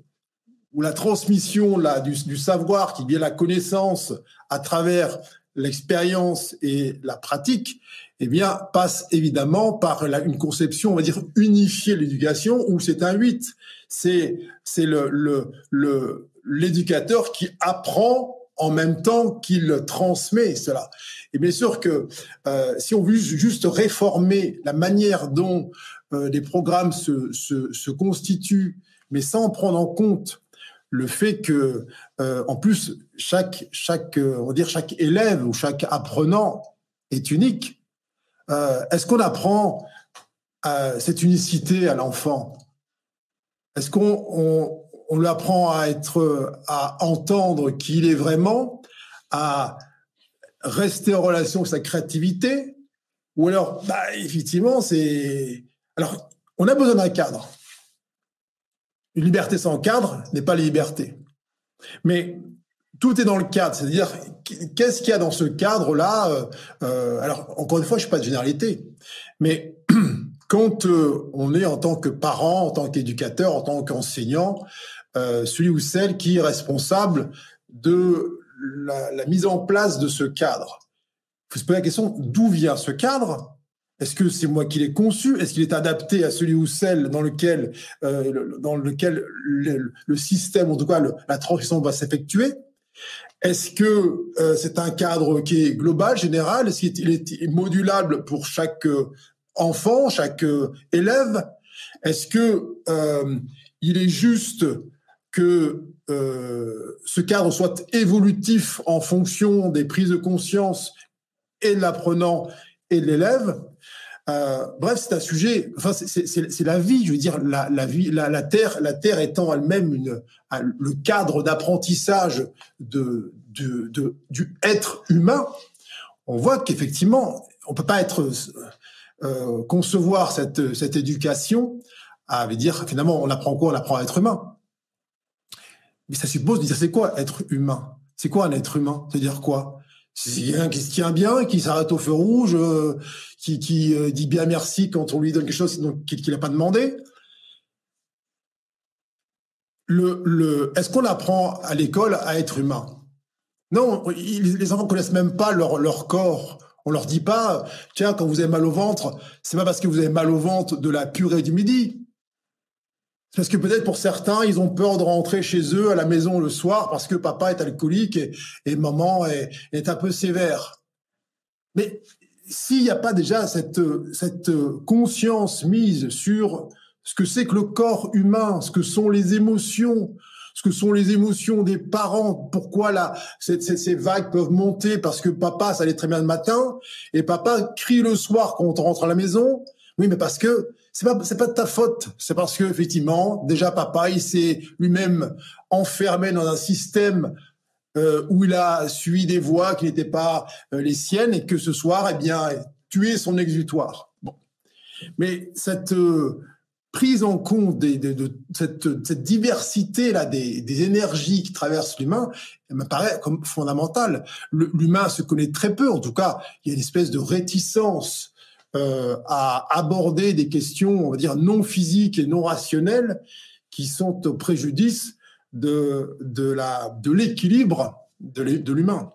ou la transmission là du, du, savoir qui vient la connaissance à travers l'expérience et la pratique, eh bien, passe évidemment par une conception, on va dire, unifiée l'éducation, où c'est un 8. C'est, c'est le, le, le, l'éducateur qui apprend en même temps qu'il transmet cela. Et bien sûr que euh, si on veut juste réformer la manière dont euh, les programmes se, se, se, constituent, mais sans prendre en compte le fait que, euh, en plus, chaque, chaque, on va dire chaque élève ou chaque apprenant est unique. Est-ce qu'on apprend cette unicité à l'enfant? Est-ce qu'on on, on lui apprend à être, à entendre qui il est vraiment, à rester en relation avec sa créativité, ou alors, bah, effectivement, c'est. Alors, on a besoin d'un cadre. Une liberté sans cadre n'est pas la liberté. Mais tout est dans le cadre, c'est-à-dire qu'est-ce qu'il y a dans ce cadre-là euh, euh, Alors, encore une fois, je ne suis pas de généralité, mais quand euh, on est en tant que parent, en tant qu'éducateur, en tant qu'enseignant, celui ou celle qui est responsable de la, mise en place de ce cadre. Il faut se poser la question d'où vient ce cadre? Est-ce que c'est moi qui l'ai conçu? Est-ce qu'il est adapté à celui ou celle dans lequel, euh, dans lequel le, système, en tout cas la transition va s'effectuer? Est-ce que euh, c'est un cadre qui est global, général? Est-ce qu'il est modulable pour chaque enfant, chaque élève? Est-ce que euh, il est juste que euh, ce cadre soit évolutif en fonction des prises de conscience et de l'apprenant et de l'élève? Euh, bref, c'est un sujet. Enfin, c'est la vie. Je veux dire, la, vie, la, terre, la terre étant elle-même le cadre d'apprentissage du être humain. On voit qu'effectivement, on peut pas être euh, concevoir cette cette éducation à dire finalement on apprend quoi? On apprend à être humain. Mais ça suppose de dire c'est quoi être humain? C'est quoi un être humain? C'est-à-dire quoi? C'est un qui se tient bien, qui s'arrête au feu rouge, euh, qui, euh, dit bien merci quand on lui donne quelque chose qu'il n'a pas demandé. Est-ce qu'on apprend à l'école à être humain? Non, les enfants connaissent même pas leur, corps. On leur dit pas, tiens, quand vous avez mal au ventre, c'est pas parce que vous avez mal au ventre de la purée du midi. Parce que peut-être pour certains, ils ont peur de rentrer chez eux à la maison le soir parce que papa est alcoolique et, maman est, un peu sévère. Mais s'il n'y a pas déjà cette, cette conscience mise sur ce que c'est que le corps humain, ce que sont les émotions, ce que sont les émotions des parents, pourquoi là, ces, ces, vagues peuvent monter parce que papa, ça allait très bien le matin, et papa crie le soir quand on rentre à la maison. Oui, mais parce que c'est pas c'est pas de ta faute. C'est parce que effectivement, déjà papa, il s'est lui-même enfermé dans un système euh, où il a suivi des voies qui n'étaient pas euh, les siennes et que ce soir, eh bien, tué son exutoire. Bon, mais cette euh, prise en compte de, cette, diversité là des, énergies qui traversent l'humain elle me paraît comme fondamentale. L'humain se connaît très peu, en tout cas, il y a une espèce de réticence euh, à aborder des questions, on va dire, non physiques et non rationnelles qui sont au préjudice de, de, la, de l'équilibre de l'humain.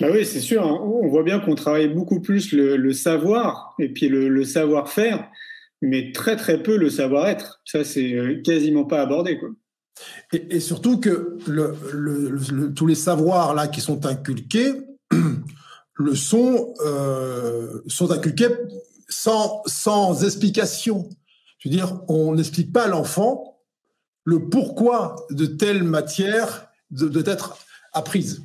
Bah oui, c'est sûr. Hein. On voit bien qu'on travaille beaucoup plus le, savoir et puis le, savoir-faire, mais très très peu le savoir-être. Ça, c'est euh, quasiment pas abordé. Quoi. Et, et surtout que le, tous les savoirs là qui sont inculqués le son euh, sont inculqués sans, sans explication. Je veux dire, on n'explique pas à l'enfant le pourquoi de telle matière doit être apprise.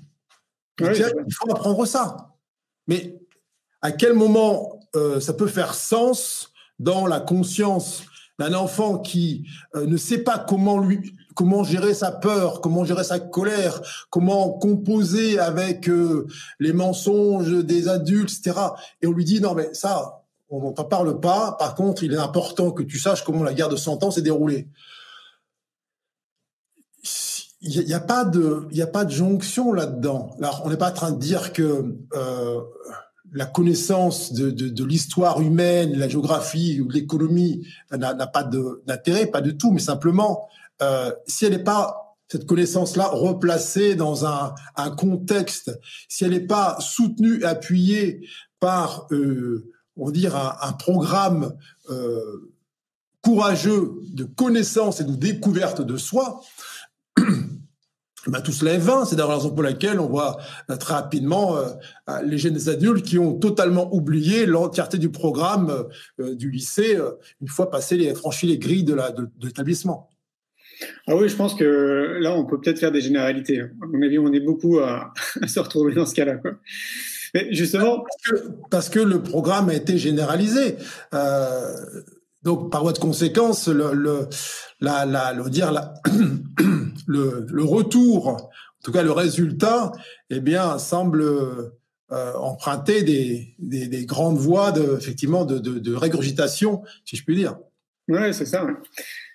il faut apprendre ça. Mais à quel moment euh, ça peut faire sens dans la conscience d'un enfant qui euh, ne sait pas comment lui comment gérer sa peur, comment gérer sa colère, comment composer avec euh, les mensonges des adultes, etc. Et on lui dit non mais ça, on n'en parle pas. Par contre, il est important que tu saches comment la guerre de 100 ans s'est déroulée. Il n'y a, pas de, jonction là-dedans. Alors, on n'est pas en train de dire que euh, la connaissance de l'histoire humaine, la géographie ou l'économie n'a pas d'intérêt, pas du tout, mais simplement euh, si elle n'est pas cette connaissance-là replacée dans un, contexte, si elle n'est pas soutenue appuyée par, euh, on un, programme euh, courageux de connaissance et de découverte de soi, ben, tout cela est vain. C'est d'ailleurs la raison pour laquelle on voit très rapidement les jeunes adultes qui ont totalement oublié l'entièreté du programme du lycée une fois passé les franchi les grilles de l'établissement. Ah oui, je pense que là, on peut peut-être faire des généralités. À mon avis, on est beaucoup à, se retrouver dans ce cas-là. Mais justement. Parce que, le programme a été généralisé. Euh, donc, par voie de conséquence, le, le, la, la, le, dire, la, le, le, retour, en tout cas le résultat, eh bien, semble euh, emprunter des, des, des, grandes voies de, effectivement, de, de, de régurgitation, si je puis dire. Ouais, c'est ça.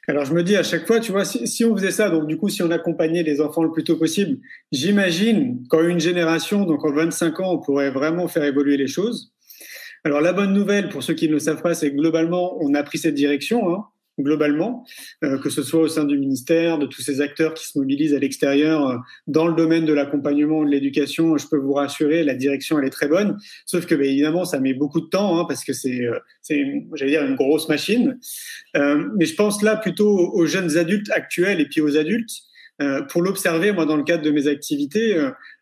Alors je me dis à chaque fois, tu vois, si, si, on faisait ça, donc du coup, si on accompagnait les enfants le plus tôt possible, j'imagine qu'en une génération, donc en 25 ans, on pourrait vraiment faire évoluer les choses. Alors la bonne nouvelle, pour ceux qui ne le savent pas, c'est que globalement, on a pris cette direction. Hein globalement, euh, que ce soit au sein du ministère, de tous ces acteurs qui se mobilisent à l'extérieur euh, dans le domaine de l'accompagnement de l'éducation. Je peux vous rassurer, la direction elle est très bonne. Sauf que, bah, évidemment, ça met beaucoup de temps hein, parce que c'est, euh, c'est, j'allais dire, une grosse machine. Mais je pense là plutôt aux jeunes adultes actuels et puis aux adultes. Pour l'observer, moi, dans le cadre de mes activités,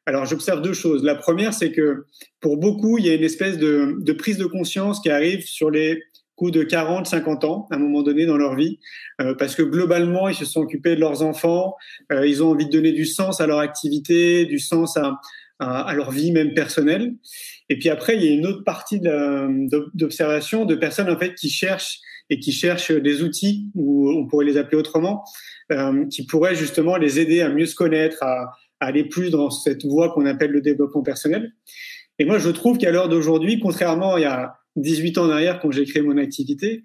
alors j'observe deux choses. La première, c'est que pour beaucoup, il y a une espèce de prise de conscience qui arrive sur les coup de 40, 50 ans à un moment donné dans leur vie, euh, parce que globalement, ils se sont occupés de leurs enfants, euh, ils ont envie de donner du sens à leur activité, du sens à, à, leur vie même personnelle. Et puis après, il y a une autre partie d'observation de, personnes en fait qui cherchent et qui cherchent des outils, ou on pourrait les appeler autrement, euh, qui pourraient justement les aider à mieux se connaître, à, à aller plus dans cette voie qu'on appelle le développement personnel. Et moi, je trouve qu'à l'heure d'aujourd'hui, contrairement à il y a 18 ans en arrière quand j'ai créé mon activité,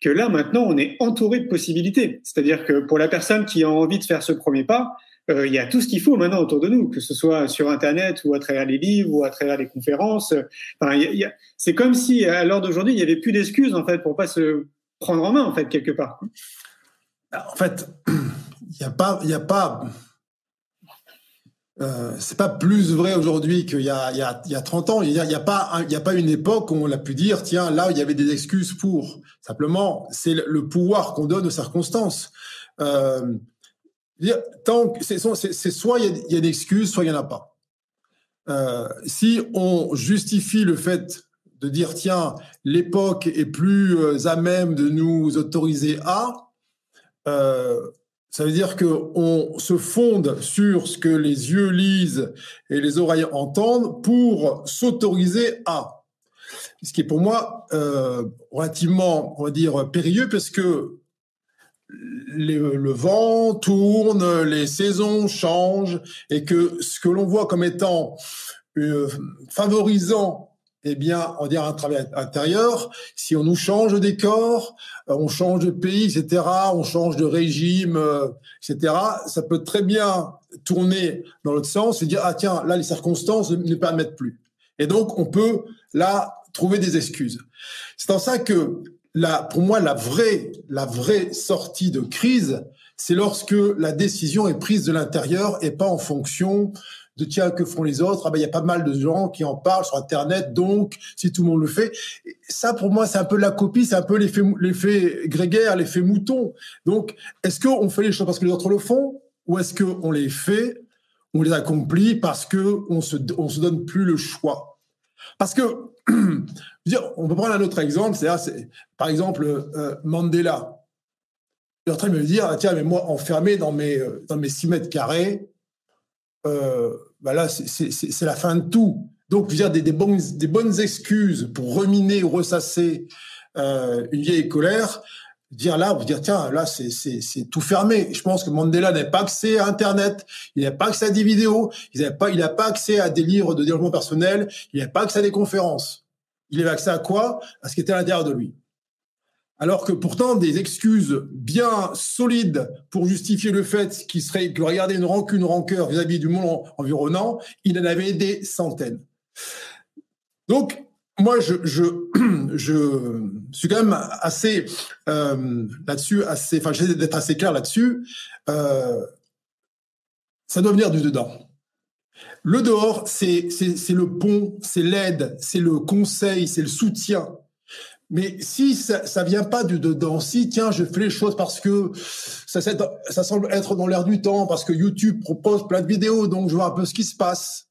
que là maintenant on est entouré de possibilités. C'est-à-dire que pour la personne qui a envie de faire ce premier pas, euh, il y a tout ce qu'il faut maintenant autour de nous, que ce soit sur Internet ou à travers les livres ou à travers les conférences. C'est comme si à l'heure d'aujourd'hui il n'y avait plus d'excuses en fait pour pas se prendre en main en fait quelque part. En fait, il n'y a pas, il a pas euh, c'est pas plus vrai aujourd'hui qu'il y a, il y, a, il y a 30 ans. Il n'y a, a, pas, a une époque où on l'a pu dire, tiens, là, il y avait des excuses pour. Simplement, c'est le pouvoir qu'on donne aux circonstances. Euh, c'est, soit il y, a, il y a des excuses, soit il n'y en a pas. Euh, si on justifie le fait de dire, tiens, l'époque est plus euh, à même de nous autoriser à, ça veut dire qu'on se fonde sur ce que les yeux lisent et les oreilles entendent pour s'autoriser à. Ce qui est pour moi euh, relativement, on va dire, périlleux parce que le vent tourne, les saisons changent et que ce que l'on voit comme étant euh, favorisant eh bien, on dirait un travail intérieur. Si on nous change de décor, euh, on change de pays, etc., on change de régime, euh, etc., ça peut très bien tourner dans l'autre sens et dire, ah tiens, là, les circonstances ne permettent plus. Et donc, on peut, là, trouver des excuses. C'est en ça que, pour moi, la vraie sortie de crise, c'est lorsque la décision est prise de l'intérieur et pas en fonction de tiens que font les autres? Ah ben il y a pas mal de gens qui en parlent sur Internet, donc si tout le monde le fait, ça pour moi c'est un peu la copie, c'est un peu l'effet grégaire, l'effet mouton. Donc est-ce qu'on fait les choses parce que les autres le font? Ou est-ce qu'on les fait, on les accomplit parce que on se donne plus le choix? Parce que on peut prendre un autre exemple, c'est par exemple euh, Mandela. Il est en train de me dire, ah, tiens, mais moi, enfermé dans mes, euh, dans mes 6 mètres carrés, euh, bah là, c'est la fin de tout. Donc, je veux dire, des, bonnes, excuses pour reminer ou ressasser euh, une vieille colère, dire là, vous dire, tiens, là, c'est tout fermé. Je pense que Mandela n'a pas accès à Internet, il n'a pas accès à des vidéos, il n'a pas, pas accès à des livres de développement personnel, il n'a pas accès à des conférences. Il avait accès à quoi? À ce qui était à l'intérieur de lui alors que pourtant des excuses bien solides pour justifier le fait qu'il serait que regarder une rancune, une rancœur vis-à-vis du monde environnant, il en avait des centaines. Donc moi, je, je, je suis quand même assez euh, là-dessus, assez, enfin, j'essaie d'être assez clair là-dessus. Euh, ça doit venir du dedans. Le dehors, c'est le pont, c'est l'aide, c'est le conseil, c'est le soutien. Mais si ça, ça vient pas du dedans, si tiens, je fais les choses parce que ça, semble être dans l'air du temps, parce que YouTube propose plein de vidéos, donc je vois un peu ce qui se passe.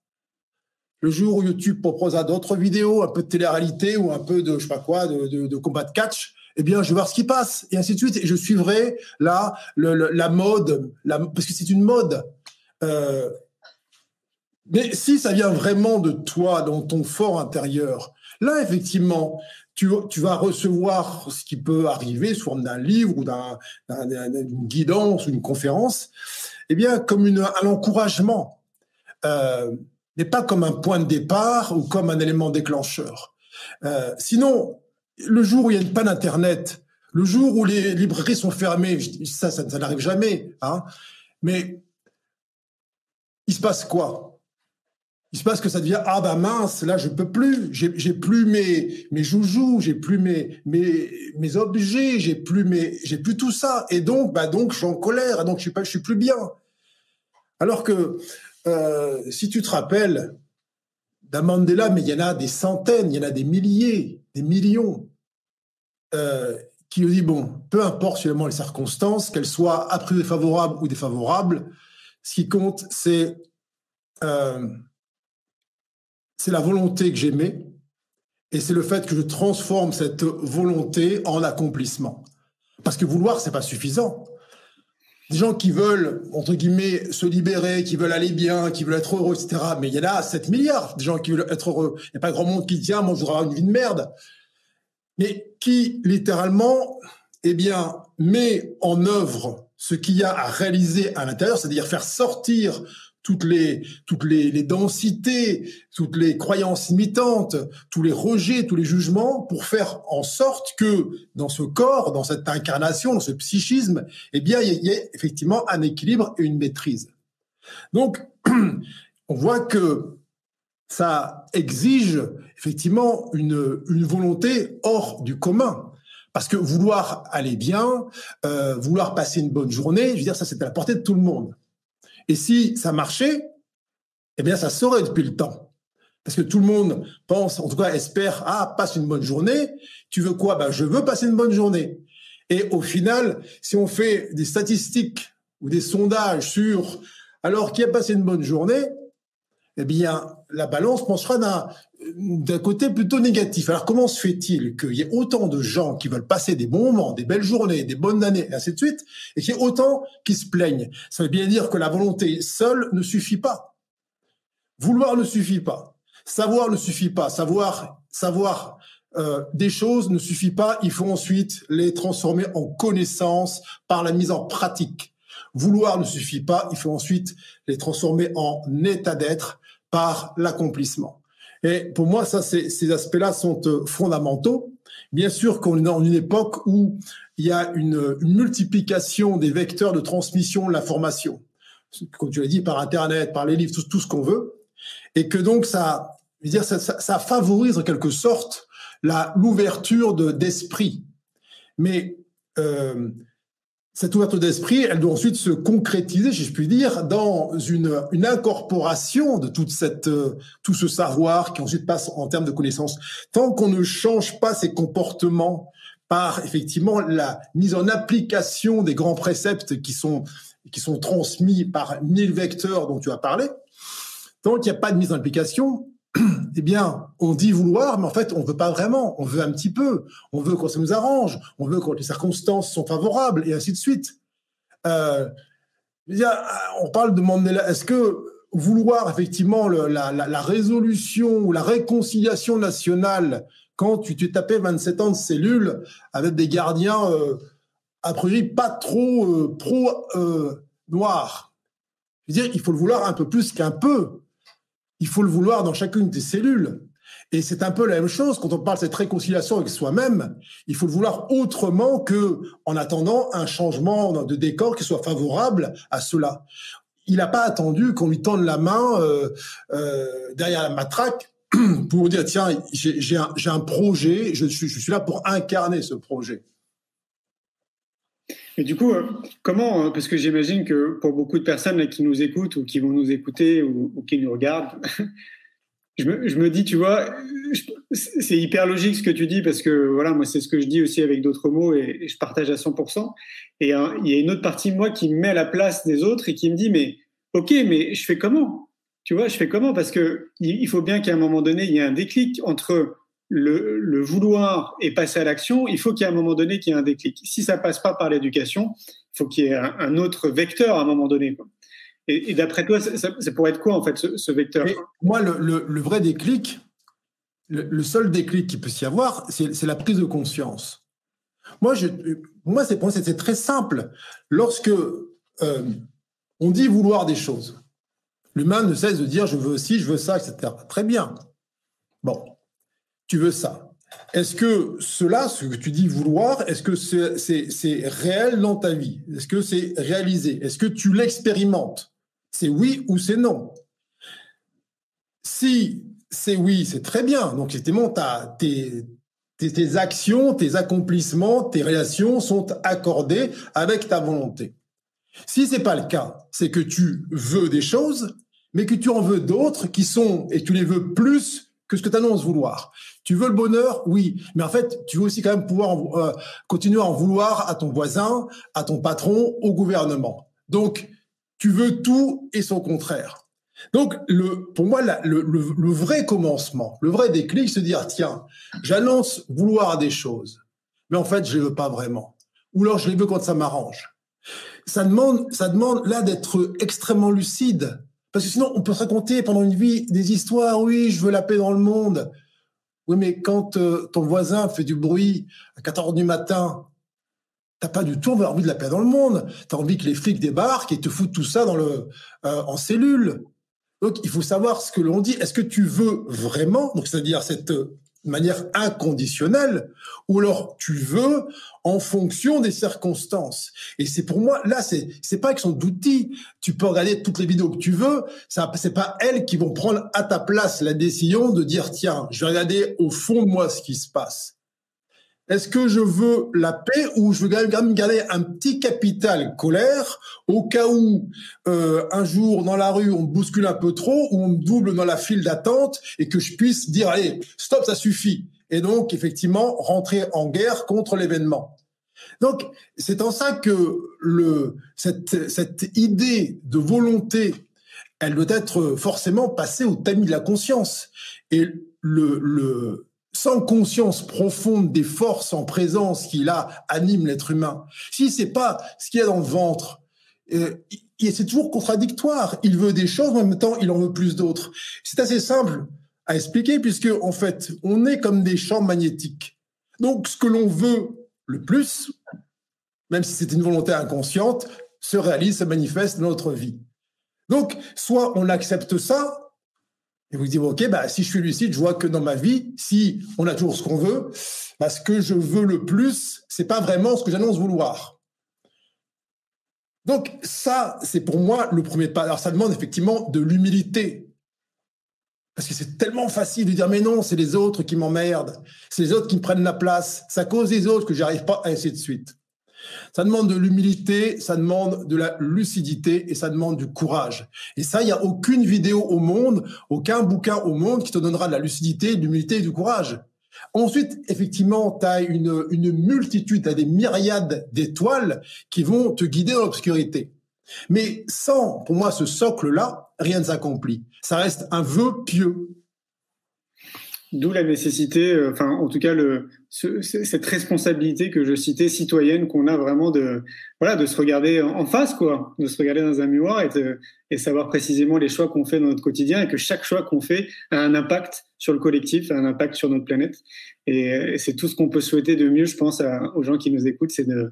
Le jour où YouTube proposera d'autres vidéos, un peu de télé-réalité ou un peu de je sais pas quoi, de, de, combat de catch, eh bien, je vais voir ce qui passe et ainsi de suite. Et je suivrai là la mode, parce que c'est une mode. Euh, mais si ça vient vraiment de toi, dans ton fort intérieur, là, effectivement, tu, vas recevoir ce qui peut arriver sous forme d'un livre ou d'une guidance ou une conférence, eh bien, comme un encouragement, euh, mais pas comme un point de départ ou comme un élément déclencheur. Euh, sinon, le jour où il y a une panne Internet, le jour où les librairies sont fermées, ça, ça, ça n'arrive jamais, hein, mais il se passe quoi? Il se passe que ça devient ah bah mince là je peux plus. J'ai plus mes mes joujoux j'ai plus mes mes mes objets j'ai plus mes j'ai plus tout ça. Et donc bah donc je suis en colère. Donc je suis pas je suis plus bien. Alors que euh, si tu te rappelles d'un Mandela mais il y en a des centaines il y en a des milliers des millions euh, qui nous dit bon peu importe finalement les circonstances qu'elles soient a priori favorables ou défavorables ce qui compte c'est euh, c'est la volonté que j'aimais Et c'est le fait que je transforme cette volonté en accomplissement. Parce que vouloir, c'est pas suffisant. Des gens qui veulent, entre guillemets, se libérer, qui veulent aller bien, qui veulent être heureux, etc. Mais il y en a 7 milliards de gens qui veulent être heureux. Il n'y a pas grand monde qui dit, tiens, moi, je voudrais avoir une vie de merde. Mais qui, littéralement, eh bien, met en œuvre ce qu'il y a à réaliser à l'intérieur, c'est-à-dire faire sortir toutes les toutes les, densités, toutes les croyances imitantes, tous les rejets, tous les jugements, pour faire en sorte que dans ce corps, dans cette incarnation, dans ce psychisme, eh bien, il y, ait effectivement un équilibre et une maîtrise. Donc, on voit que ça exige effectivement une, une volonté hors du commun. Parce que vouloir aller bien, euh, vouloir passer une bonne journée, je veux dire, ça c'est à la portée de tout le monde. Et si ça marchait, eh bien, ça saurait depuis le temps. Parce que tout le monde pense, en tout cas espère, ah, passe une bonne journée. Tu veux quoi? Ben, je veux passer une bonne journée. Et au final, si on fait des statistiques ou des sondages sur alors qui a passé une bonne journée, eh bien, la balance penchera d'un côté plutôt négatif. Alors, comment se fait-il qu'il y ait autant de gens qui veulent passer des bons moments, des belles journées, des bonnes années, et ainsi de suite, et qu'il y ait autant qui se plaignent? Ça veut bien dire que la volonté seule ne suffit pas. Vouloir ne suffit pas. Savoir ne suffit pas. Savoir, savoir euh, des choses ne suffit pas. Il faut ensuite les transformer en connaissances par la mise en pratique. Vouloir ne suffit pas. Il faut ensuite les transformer en état d'être par l'accomplissement. Et pour moi, ça, ces aspects-là sont euh, fondamentaux. Bien sûr qu'on est dans une époque où il y a une, multiplication des vecteurs de transmission de l'information, comme tu l'as dit, par Internet, par les livres, tout, ce qu'on veut, et que donc ça, ça, favorise en quelque sorte l'ouverture d'esprit. Mais euh, cette ouverture d'esprit, elle doit ensuite se concrétiser, si je puis dire, dans une, incorporation de toute cette, euh, tout ce savoir qui ensuite passe en termes de connaissances. Tant qu'on ne change pas ses comportements par effectivement la mise en application des grands préceptes qui sont qui sont transmis par mille vecteurs dont tu as parlé, tant qu'il n'y a pas de mise en application, eh bien, on dit vouloir, mais en fait, on veut pas vraiment. On veut un petit peu. On veut quand ça nous arrange. On veut quand les circonstances sont favorables, et ainsi de suite. Euh, on parle de Mandela. Est-ce que vouloir effectivement la, résolution ou la réconciliation nationale quand tu t'es tapé 27 ans de cellules avec des gardiens euh, a priori pas trop euh, pro noirs? Je veux dire, il faut le vouloir un peu plus qu'un peu il faut le vouloir dans chacune des cellules. Et c'est un peu la même chose quand on parle de cette réconciliation avec soi-même. Il faut le vouloir autrement que en attendant un changement de décor qui soit favorable à cela. Il n'a pas attendu qu'on lui tende la main euh, euh, derrière la matraque pour dire tiens j'ai un, un, projet, je suis, je suis là pour incarner ce projet. Et du coup, euh, comment, euh, parce que j'imagine que pour beaucoup de personnes qui nous écoutent ou qui vont nous écouter ou, qui nous regardent, je, me, dis, tu vois, c'est hyper logique ce que tu dis parce que voilà, moi c'est ce que je dis aussi avec d'autres mots et, je partage à 100%. Et hein, il y a une autre partie de moi qui me met à la place des autres et qui me dit, mais ok, mais je fais comment? Tu vois, je fais comment? Parce que il faut bien qu'à un moment donné, il y ait un déclic entre le, vouloir et passer à l'action, il faut qu'il y ait un moment donné qu'il y ait un déclic. Si ça passe pas par l'éducation, il faut qu'il y ait un, autre vecteur à un moment donné. Et, d'après toi, ça, pourrait être quoi en fait ce, vecteur? Moi, le, vrai déclic, le, seul déclic qui peut s'y avoir, c'est la prise de conscience. Moi, je, moi, c'est très simple. Lorsque euh, on dit vouloir des choses, l'humain ne cesse de dire je veux ci, je veux ça, etc. Très bien. Bon, tu veux ça. Est-ce que cela, ce que tu dis vouloir, est-ce que c'est réel dans ta vie? Est-ce que c'est réalisé? Est-ce que tu l'expérimentes? C'est oui ou c'est non Si c'est oui, c'est très bien. Donc, effectivement, tes, tes, tes actions, tes accomplissements, tes relations sont accordées avec ta volonté. Si c'est pas le cas, c'est que tu veux des choses, mais que tu en veux d'autres qui sont, et tu les veux plus que ce que tu annonces vouloir. Tu veux le bonheur, oui, mais en fait, tu veux aussi quand même pouvoir euh, continuer à en vouloir à ton voisin, à ton patron, au gouvernement. Donc, tu veux tout et son contraire. Donc, le, pour moi, le, le, vrai commencement, le vrai déclic, se dire, tiens, j'annonce vouloir des choses, mais en fait, je ne les veux pas vraiment. Ou alors, je les veux quand ça m'arrange. Ça demande, ça demande là d'être extrêmement lucide. Parce que sinon, on peut se raconter pendant une vie des histoires, oui, je veux la paix dans le monde. Oui, mais quand euh, ton voisin fait du bruit à 4 heures du matin, t'as pas du tout envie de la paix dans le monde. Tu as envie que les flics débarquent et te foutent tout ça dans le, euh, en cellule. Donc, il faut savoir ce que l'on dit. Est-ce que tu veux vraiment, donc c'est-à-dire cette manière inconditionnelle, ou alors tu veux en fonction des circonstances. Et c'est pour moi, là, c'est c'est pas avec son d'outils. Tu peux regarder toutes les vidéos que tu veux. Ça, c'est pas elles qui vont prendre à ta place la décision de dire tiens, je vais regarder au fond de moi ce qui se passe. Est-ce que je veux la paix ou je veux quand même garder un petit capital colère au cas où euh, un jour dans la rue on me bouscule un peu trop ou on me double dans la file d'attente et que je puisse dire allez stop ça suffit et donc effectivement rentrer en guerre contre l'événement. Donc c'est en ça que le cette cette idée de volonté elle doit être forcément passée au tamis de la conscience et le le sans conscience profonde des forces en présence qui là animent l'être humain, si c'est pas ce qu'il y a dans le ventre, euh, c'est toujours contradictoire. Il veut des choses, mais en même temps, il en veut plus d'autres. C'est assez simple à expliquer puisque en fait, on est comme des champs magnétiques. Donc, ce que l'on veut le plus, même si c'est une volonté inconsciente, se réalise, se manifeste dans notre vie. Donc, soit on accepte ça, et vous dites, OK, bah, si je suis lucide, je vois que dans ma vie, si on a toujours ce qu'on veut, bah, ce que je veux le plus, c'est pas vraiment ce que j'annonce vouloir. Donc, ça, c'est pour moi le premier pas. Alors, ça demande effectivement de l'humilité. Parce que c'est tellement facile de dire, mais non, c'est les autres qui m'emmerdent. C'est les autres qui me prennent la place. C'est à cause des autres que j'arrive pas à essayer de suite. Ça demande de l'humilité, ça demande de la lucidité et ça demande du courage. Et ça, il n'y a aucune vidéo au monde, aucun bouquin au monde qui te donnera de la lucidité, de l'humilité et du courage. Ensuite, effectivement, tu as une, une multitude, tu as des myriades d'étoiles qui vont te guider dans l'obscurité. Mais sans, pour moi, ce socle-là, rien ne s'accomplit. Ça reste un vœu pieux. D'où la nécessité, euh, enfin en tout cas le, cette responsabilité que je citais citoyenne qu'on a vraiment de voilà de se regarder en face quoi, de se regarder dans un miroir et, de, et savoir précisément les choix qu'on fait dans notre quotidien et que chaque choix qu'on fait a un impact sur le collectif, a un impact sur notre planète. Et, c'est tout ce qu'on peut souhaiter de mieux, je pense, aux gens qui nous écoutent, c'est de,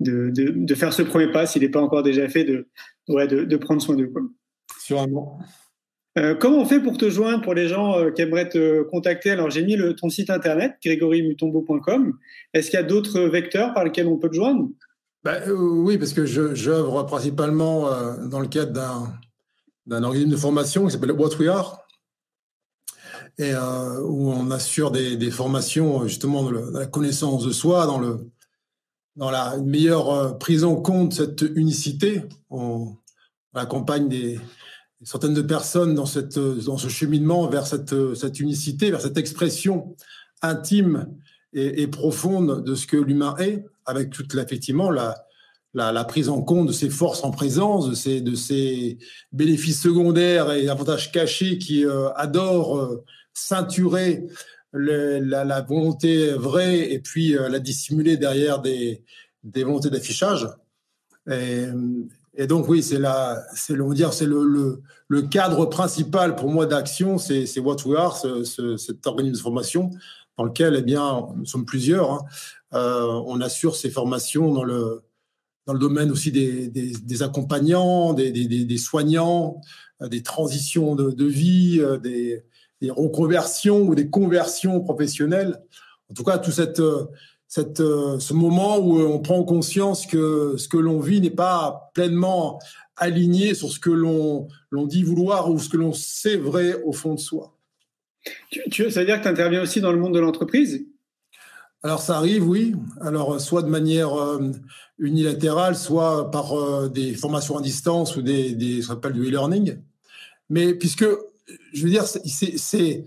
de, de, faire ce premier pas s'il n'est pas encore déjà fait, de ouais, de, prendre soin d'eux. Sûrement. Euh, comment on fait pour te joindre pour les gens euh, qui aimeraient te contacter? Alors j'ai mis le, ton site internet grégorimutombo.com. Est-ce qu'il y a d'autres vecteurs par lesquels on peut te joindre? Ben, euh, Oui, parce que j'œuvre principalement dans le cadre d'un organisme de formation qui s'appelle What We Are, et où on assure des, formations justement dans, la connaissance de soi, dans la meilleure prise en compte de cette unicité. on accompagne des, certaines de personnes dans, cette, dans ce cheminement vers cette, cette unicité, vers cette expression intime et, profonde de ce que l'humain est, avec toute effectivement la, la, prise en compte de ses forces en présence, de ses, de ses bénéfices secondaires et avantages cachés qui euh, adorent euh, ceinturer la, la, volonté vraie et puis euh, la dissimuler derrière des, des volontés d'affichage. Et, et donc oui, c'est la, c'est le, dire, c'est le, cadre principal pour moi d'action, c'est, What We Are, ce, ce, cet organisme de formation dans lequel, eh bien, nous sommes plusieurs. Hein. Euh, on assure ces formations dans le dans le domaine aussi des, accompagnants, des, soignants, euh, des transitions de, vie, euh, des reconversions ou des conversions professionnelles. En tout cas, tout cette cette, euh, ce moment où on prend conscience que ce que l'on vit n'est pas pleinement aligné sur ce que l'on dit vouloir ou ce que l'on sait vrai au fond de soi. Tu, tu, ça veut dire que tu interviens aussi dans le monde de l'entreprise? Alors ça arrive, oui. Alors soit de manière euh, unilatérale, soit par euh, des formations à distance ou des, des ce qu'on appelle du e-learning. Mais puisque, je veux dire, c'est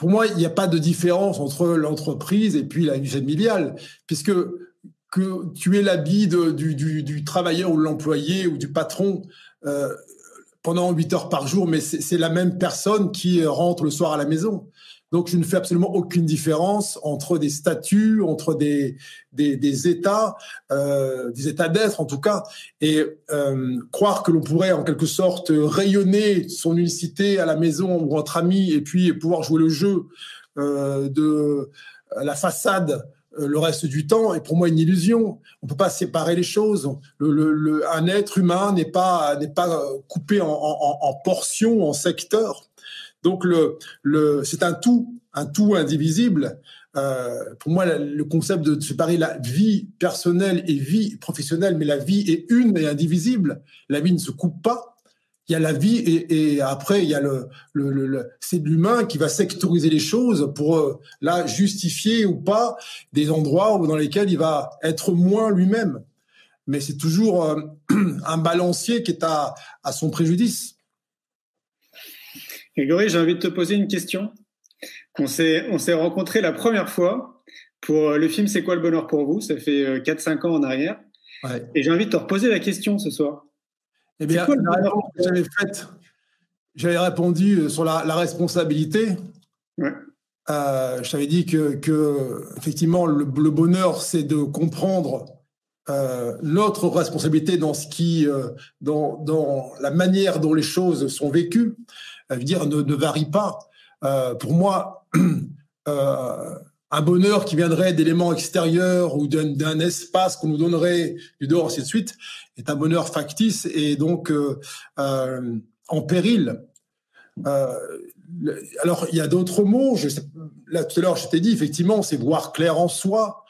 pour moi, il n'y a pas de différence entre l'entreprise et puis la l'industrie familiale, puisque que tu es l'habit du, travailleur ou de l'employé ou du patron, euh, pendant 8 heures par jour, mais c'est la même personne qui rentre le soir à la maison. Donc, je ne fais absolument aucune différence entre des statuts, entre des, des, des états, euh, des états d'être en tout cas, et euh, croire que l'on pourrait en quelque sorte rayonner son unicité à la maison ou entre amis et puis pouvoir jouer le jeu euh, de la façade euh, le reste du temps est pour moi une illusion. On peut pas séparer les choses. Le, le, un être humain n'est pas n'est pas coupé en, en, en portions, en secteurs. Donc le, le, c'est un tout, un tout indivisible. Euh, pour moi, le concept de séparer la vie personnelle et vie professionnelle, mais la vie est une et indivisible. La vie ne se coupe pas. Il y a la vie et, et après il y a le, le, le, c'est l'humain qui va sectoriser les choses pour euh, là justifier ou pas des endroits dans lesquels il va être moins lui-même. Mais c'est toujours euh, un balancier qui est à, à son préjudice. Grégory, j'ai envie de te poser une question. On s'est, on s'est rencontrés la première fois pour le film C'est quoi le bonheur pour vous? Ça fait 4-5 ans en arrière. Ouais. Et j'ai envie de te reposer la question ce soir. Eh bien, quoi, la réponse que j'avais faite, j'avais répondu sur la, la responsabilité. Ouais. Euh, je t'avais dit que, que effectivement, le, le bonheur, c'est de comprendre euh, notre responsabilité dans ce qui, euh, dans, dans la manière dont les choses sont vécues je veux dire, ne, varie pas. Euh, pour moi, euh, un bonheur qui viendrait d'éléments extérieurs ou d'un espace qu'on nous donnerait du dehors, ainsi de suite, est un bonheur factice et donc euh, en péril. Alors, il y a d'autres mots. Je tout à l'heure, je t'ai dit, effectivement, c'est voir clair en soi.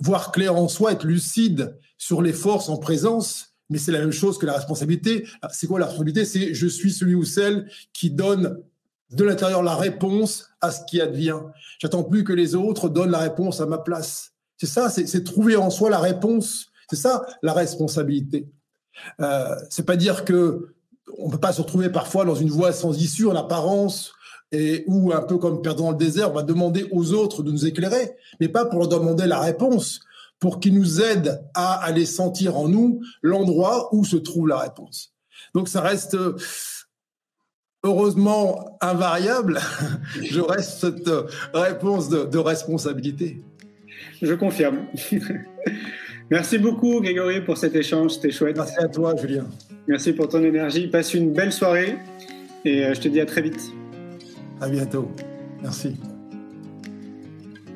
Voir clair en soi, être lucide sur les forces en présence, mais c'est la même chose que la responsabilité. C'est quoi la responsabilité? C'est je suis celui ou celle qui donne de l'intérieur la réponse à ce qui advient. J'attends plus que les autres donnent la réponse à ma place. C'est ça, c'est trouver en soi la réponse. C'est ça la responsabilité. Euh, c'est pas dire que on peut pas se retrouver parfois dans une voie sans issue en apparence et ou un peu comme perdant le désert, on va demander aux autres de nous éclairer, mais pas pour leur demander la réponse pour qu'ils nous aident à aller sentir en nous l'endroit où se trouve la réponse. Donc ça reste heureusement invariable. Je reste cette réponse de, de responsabilité. Je confirme. Merci beaucoup Grégory pour cet échange, c'était chouette. Merci à toi Julien. Merci pour ton énergie. Passe une belle soirée et je te dis à très vite. À bientôt. Merci.